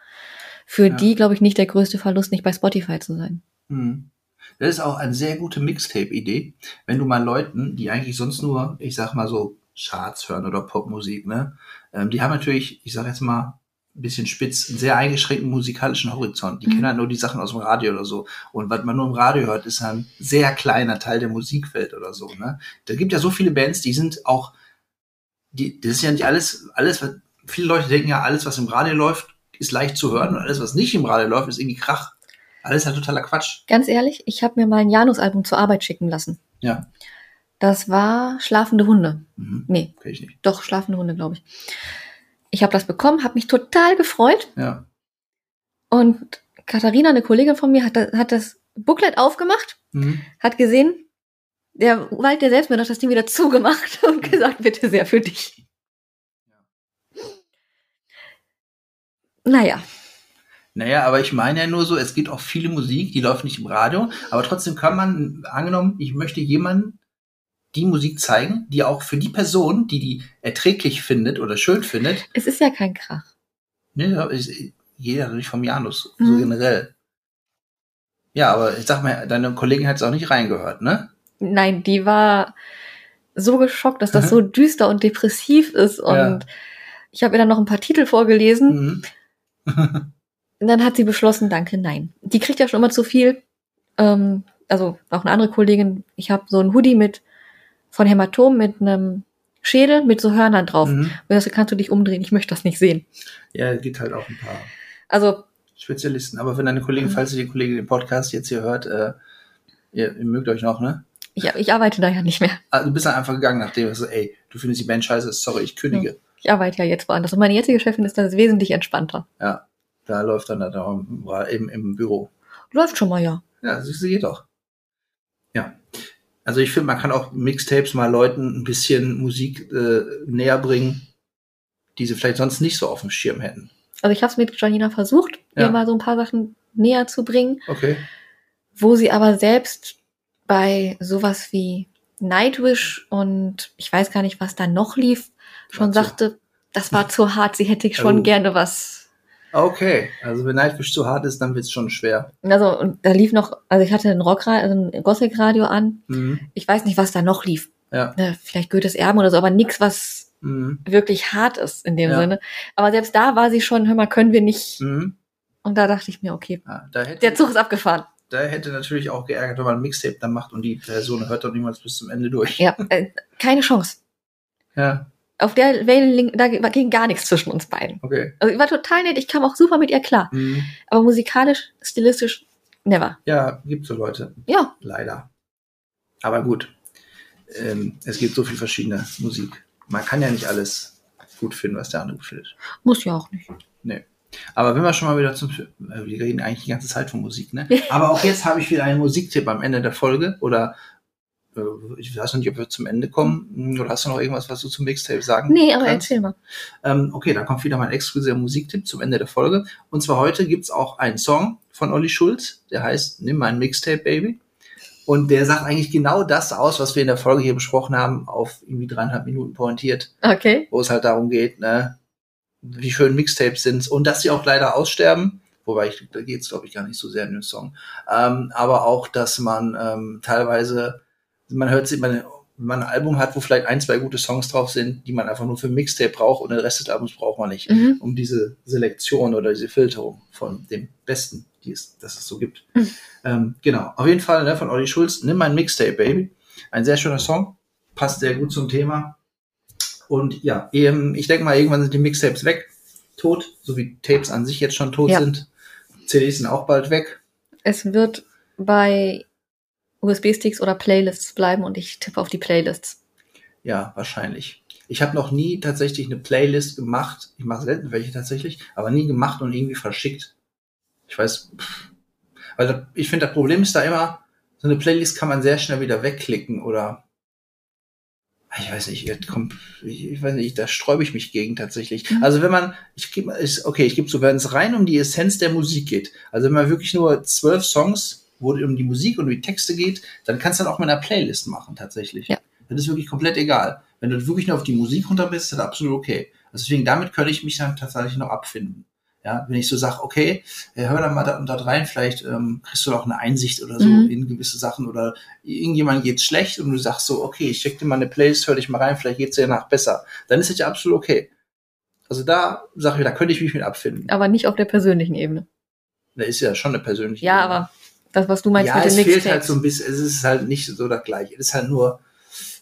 für Ja. die, glaube ich, nicht der größte Verlust, nicht bei Spotify zu sein. Mhm. Das ist auch eine sehr gute Mixtape-Idee, wenn du mal Leuten, die eigentlich sonst nur, ich sag mal so, Charts hören oder Popmusik, ne? Ähm, die haben natürlich, ich sag jetzt mal, bisschen spitz, einen sehr eingeschränkten musikalischen Horizont. Die Mhm. kennen halt nur die Sachen aus dem Radio oder so. Und was man nur im Radio hört, ist ein sehr kleiner Teil der Musikwelt oder so, ne? Da gibt ja so viele Bands, die sind auch, die, das ist ja nicht alles, alles, was, viele Leute denken ja, alles, was im Radio läuft, ist leicht zu hören und alles, was nicht im Radio läuft, ist irgendwie Krach. Alles halt totaler Quatsch. Ganz ehrlich, ich habe mir mal ein Janus-Album zur Arbeit schicken lassen. Ja. Das war Schlafende Hunde. Mhm. Nee, Kenn ich nicht. doch, Schlafende Hunde, glaube ich. Ich habe das bekommen, habe mich total gefreut. Ja. Und Katharina, eine Kollegin von mir, hat, das- hat das Booklet aufgemacht, Mhm. hat gesehen, der Wald der Selbstmörder hat das Ding wieder zugemacht und gesagt, bitte sehr für dich. Naja, Naja, aber ich meine ja nur so, es gibt auch viele Musik, die läuft nicht im Radio, aber trotzdem kann man, angenommen, ich möchte jemanden die Musik zeigen, die auch für die Person, die die erträglich findet oder schön findet, es ist ja kein Krach. ne, ist jeder nicht vom Janus, so Mhm. generell. Ja, aber ich sag mal, deine Kollegin hat es auch nicht reingehört, ne? Nein, die war so geschockt, dass das Mhm. so düster und depressiv ist. Und Ja. ich habe ihr dann noch ein paar Titel vorgelesen. Mhm. Und dann hat sie beschlossen, danke, nein. Die kriegt ja schon immer zu viel. Ähm, also auch eine andere Kollegin. Ich habe so ein Hoodie mit von Hämatom mit einem Schädel mit so Hörnern drauf. Mhm. Und das kannst du dich umdrehen. Ich möchte das nicht sehen. Ja, es gibt halt auch ein paar Also Spezialisten. Aber wenn deine Kollegin, Mhm. falls ihr die Kollegin den Podcast jetzt hier hört, äh, ihr, ihr mögt euch noch, ne? ich, ich arbeite da ja nicht mehr. Also du bist dann einfach gegangen, nachdem du so, ey, du findest die Band scheiße, sorry, ich kündige. Ich arbeite ja jetzt woanders. Und meine jetzige Chefin ist das wesentlich entspannter. Ja, da läuft dann da war eben im Büro. Läuft schon mal, ja. Ja, das geht doch. Ja. Also ich finde, man kann auch Mixtapes mal Leuten ein bisschen Musik äh, näher bringen, die sie vielleicht sonst nicht so auf dem Schirm hätten. Also ich habe es mit Janina versucht, Ja. ihr mal so ein paar Sachen näher zu bringen, Okay. wo sie aber selbst bei sowas wie Nightwish und ich weiß gar nicht, was da noch lief, schon sagte, das war zu hart, sie hätte schon Oh. gerne was. Okay. Also wenn Nightwish zu hart ist, dann wird's schon schwer. Also und da lief noch, also ich hatte ein Rockradio, also ein Gothic-Radio an. Mhm. Ich weiß nicht, was da noch lief. Ja. Ne, vielleicht Goethes Erben oder so, aber nichts, was Mhm. wirklich hart ist in dem Ja. Sinne. Aber selbst da war sie schon, hör mal, können wir nicht. Mhm. Und da dachte ich mir, okay, Ja, da hätte der Zug ist abgefahren. da hätte natürlich auch geärgert, wenn man ein Mixtape dann macht und die Person hört doch niemals bis zum Ende durch. Ja, äh, keine Chance. Ja, Auf der Wellenlänge, da ging gar nichts zwischen uns beiden. okay. Also ich war total nett, ich kam auch super mit ihr klar. Mhm. Aber musikalisch, stilistisch, never. Ja, gibt so Leute, Ja, leider. Aber gut, ähm, es gibt so viel verschiedene Musik. Man kann ja nicht alles gut finden, was der andere gut findet. muss ja auch nicht. Nee. Aber wenn wir schon mal wieder zum, äh, wir reden eigentlich die ganze Zeit von Musik, ne? Aber auch jetzt habe ich wieder einen Musiktipp am Ende der Folge oder ich weiß noch nicht, ob wir zum Ende kommen oder hast du noch irgendwas, was du zum Mixtape sagen Nee, aber kannst? erzähl mal. Ähm, okay, da kommt wieder mein exklusiver Musiktipp zum Ende der Folge. Und zwar heute gibt's auch einen Song von Olli Schulz, der heißt Nimm mein Mixtape, Baby. Und der sagt eigentlich genau das aus, was wir in der Folge hier besprochen haben, auf irgendwie dreieinhalb Minuten pointiert, Okay. wo es halt darum geht, ne, wie schön Mixtapes sind und dass sie auch leider aussterben. Wobei ich, da geht's glaube ich gar nicht so sehr in den Song. Ähm, aber auch, dass man ähm, teilweise, man hört sie, man, wenn man ein Album hat, wo vielleicht ein, zwei gute Songs drauf sind, die man einfach nur für Mixtape braucht und den Rest des Albums braucht man nicht Mhm. um diese Selektion oder diese Filterung von dem Besten, die es, das es so gibt. Mhm. Ähm, genau, auf jeden Fall ne, von Olli Schulz, Nimm mein Mixtape, Baby. Ein sehr schöner Song, passt sehr gut zum Thema. Und ja, ähm, ich denke mal, irgendwann sind die Mixtapes weg, tot, so wie Tapes an sich jetzt schon tot Ja. sind. CDs sind auch bald weg. Es wird bei USB-Sticks oder Playlists bleiben und ich tippe auf die Playlists. Ja, wahrscheinlich. Ich habe noch nie tatsächlich eine Playlist gemacht. Ich mache selten welche tatsächlich, aber nie gemacht und irgendwie verschickt. Ich weiß, pff. weil das- ich finde, das Problem ist da immer, so eine Playlist kann man sehr schnell wieder wegklicken oder ich weiß nicht, jetzt kommt, ich, weiß nicht, da sträube ich mich gegen tatsächlich. Mhm. Also wenn man, ich gebe, okay, ich gebe so, wenn es rein um die Essenz der Musik geht, also wenn man wirklich nur zwölf Songs wo es um die Musik und um die Texte geht, dann kannst du dann auch mal eine Playlist machen, tatsächlich. Ja. Das ist wirklich komplett egal. Wenn du wirklich nur auf die Musik runter bist, ist das absolut okay. Also deswegen, damit könnte ich mich dann tatsächlich noch abfinden. Ja, wenn ich so sage, okay, äh, hör da mal da und da rein, vielleicht ähm, kriegst du auch eine Einsicht oder so Mhm. in gewisse Sachen oder irgendjemand geht's schlecht und du sagst so, okay, ich check dir mal eine Playlist, hör dich mal rein, vielleicht geht's dir danach besser. Dann ist es ja absolut okay. Also da sage ich, da könnte ich mich mit abfinden. Aber nicht auf der persönlichen Ebene. Da ist ja schon eine persönliche. Ja, Ebene. aber das, was du meinst ja, mit es den fehlt Mixtapes. halt so ein bisschen, es ist halt nicht so das gleiche. Es ist halt nur,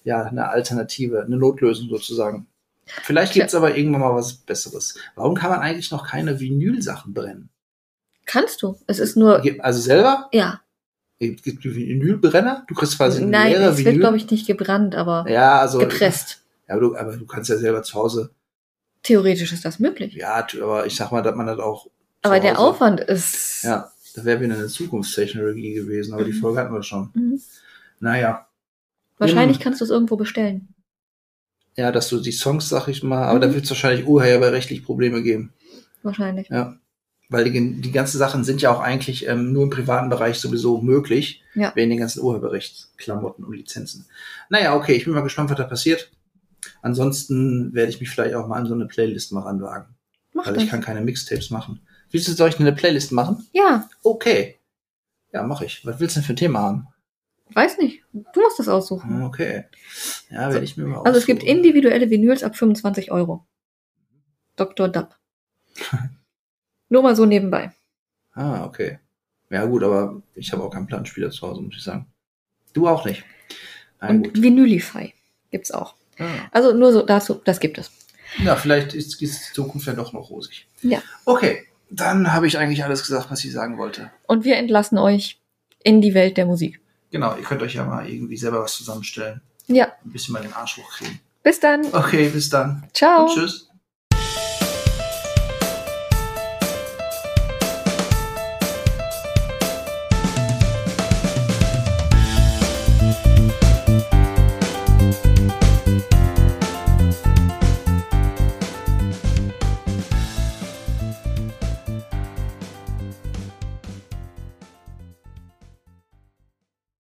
ja, eine Alternative, eine Notlösung sozusagen. Vielleicht Tja. gibt's aber irgendwann mal was Besseres. Warum kann man eigentlich noch keine Vinyl-Sachen brennen? Kannst du. Es ist nur, Also selber? ja. Gibt es Vinylbrenner? Du kriegst quasi eine Nein, leere es wird, Vinyl. glaube ich, nicht gebrannt, aber ja, also. gepresst. Ja, aber du, aber du kannst ja selber zu Hause. Theoretisch ist das möglich. Ja, aber ich sag mal, dass man das auch. aber der Aufwand ist. Ja, da wäre wieder eine Zukunftstechnologie gewesen, aber die Mhm. Folge hatten wir schon. Mhm. Naja. Wahrscheinlich Mhm. kannst du es irgendwo bestellen. Ja, dass du die Songs, sag ich mal, aber Mhm. da wird es wahrscheinlich urheberrechtlich Probleme geben. Wahrscheinlich. Ja. Weil die, die ganzen Sachen sind ja auch eigentlich ähm, nur im privaten Bereich sowieso möglich, Ja. wegen den ganzen Urheberrechtsklamotten und Lizenzen. Naja, okay, ich bin mal gespannt, was da passiert. Ansonsten werde ich mich vielleicht auch mal an so eine Playlist mal ranwagen. Mach Weil das. ich kann keine Mixtapes machen. Willst du, soll ich eine Playlist machen? Ja, Okay. Ja, mache ich. Was willst du denn für ein Thema haben? weiß nicht. Du musst das aussuchen. Hm, Okay. Ja, werde ich mir mal Also es gibt aussuchen. individuelle Vinyls ab 25 Euro. Dr. Dub. Nur mal so nebenbei. Ah, okay. Ja, gut, aber ich habe auch keinen Plattenspieler zu Hause, muss ich sagen. Du auch nicht. Na Und gut. Vinylify gibt's auch. Ah. Also nur so dazu, das gibt es. Ja, vielleicht ist, ist die Zukunft ja doch noch rosig. Ja. Okay, dann habe ich eigentlich alles gesagt, was ich sagen wollte. Und wir entlassen euch in die Welt der Musik. Genau, ihr könnt euch ja mal irgendwie selber was zusammenstellen. Ja, Ein bisschen mal den Arsch hochkriegen. bis dann. Okay, bis dann. Ciao. Und tschüss.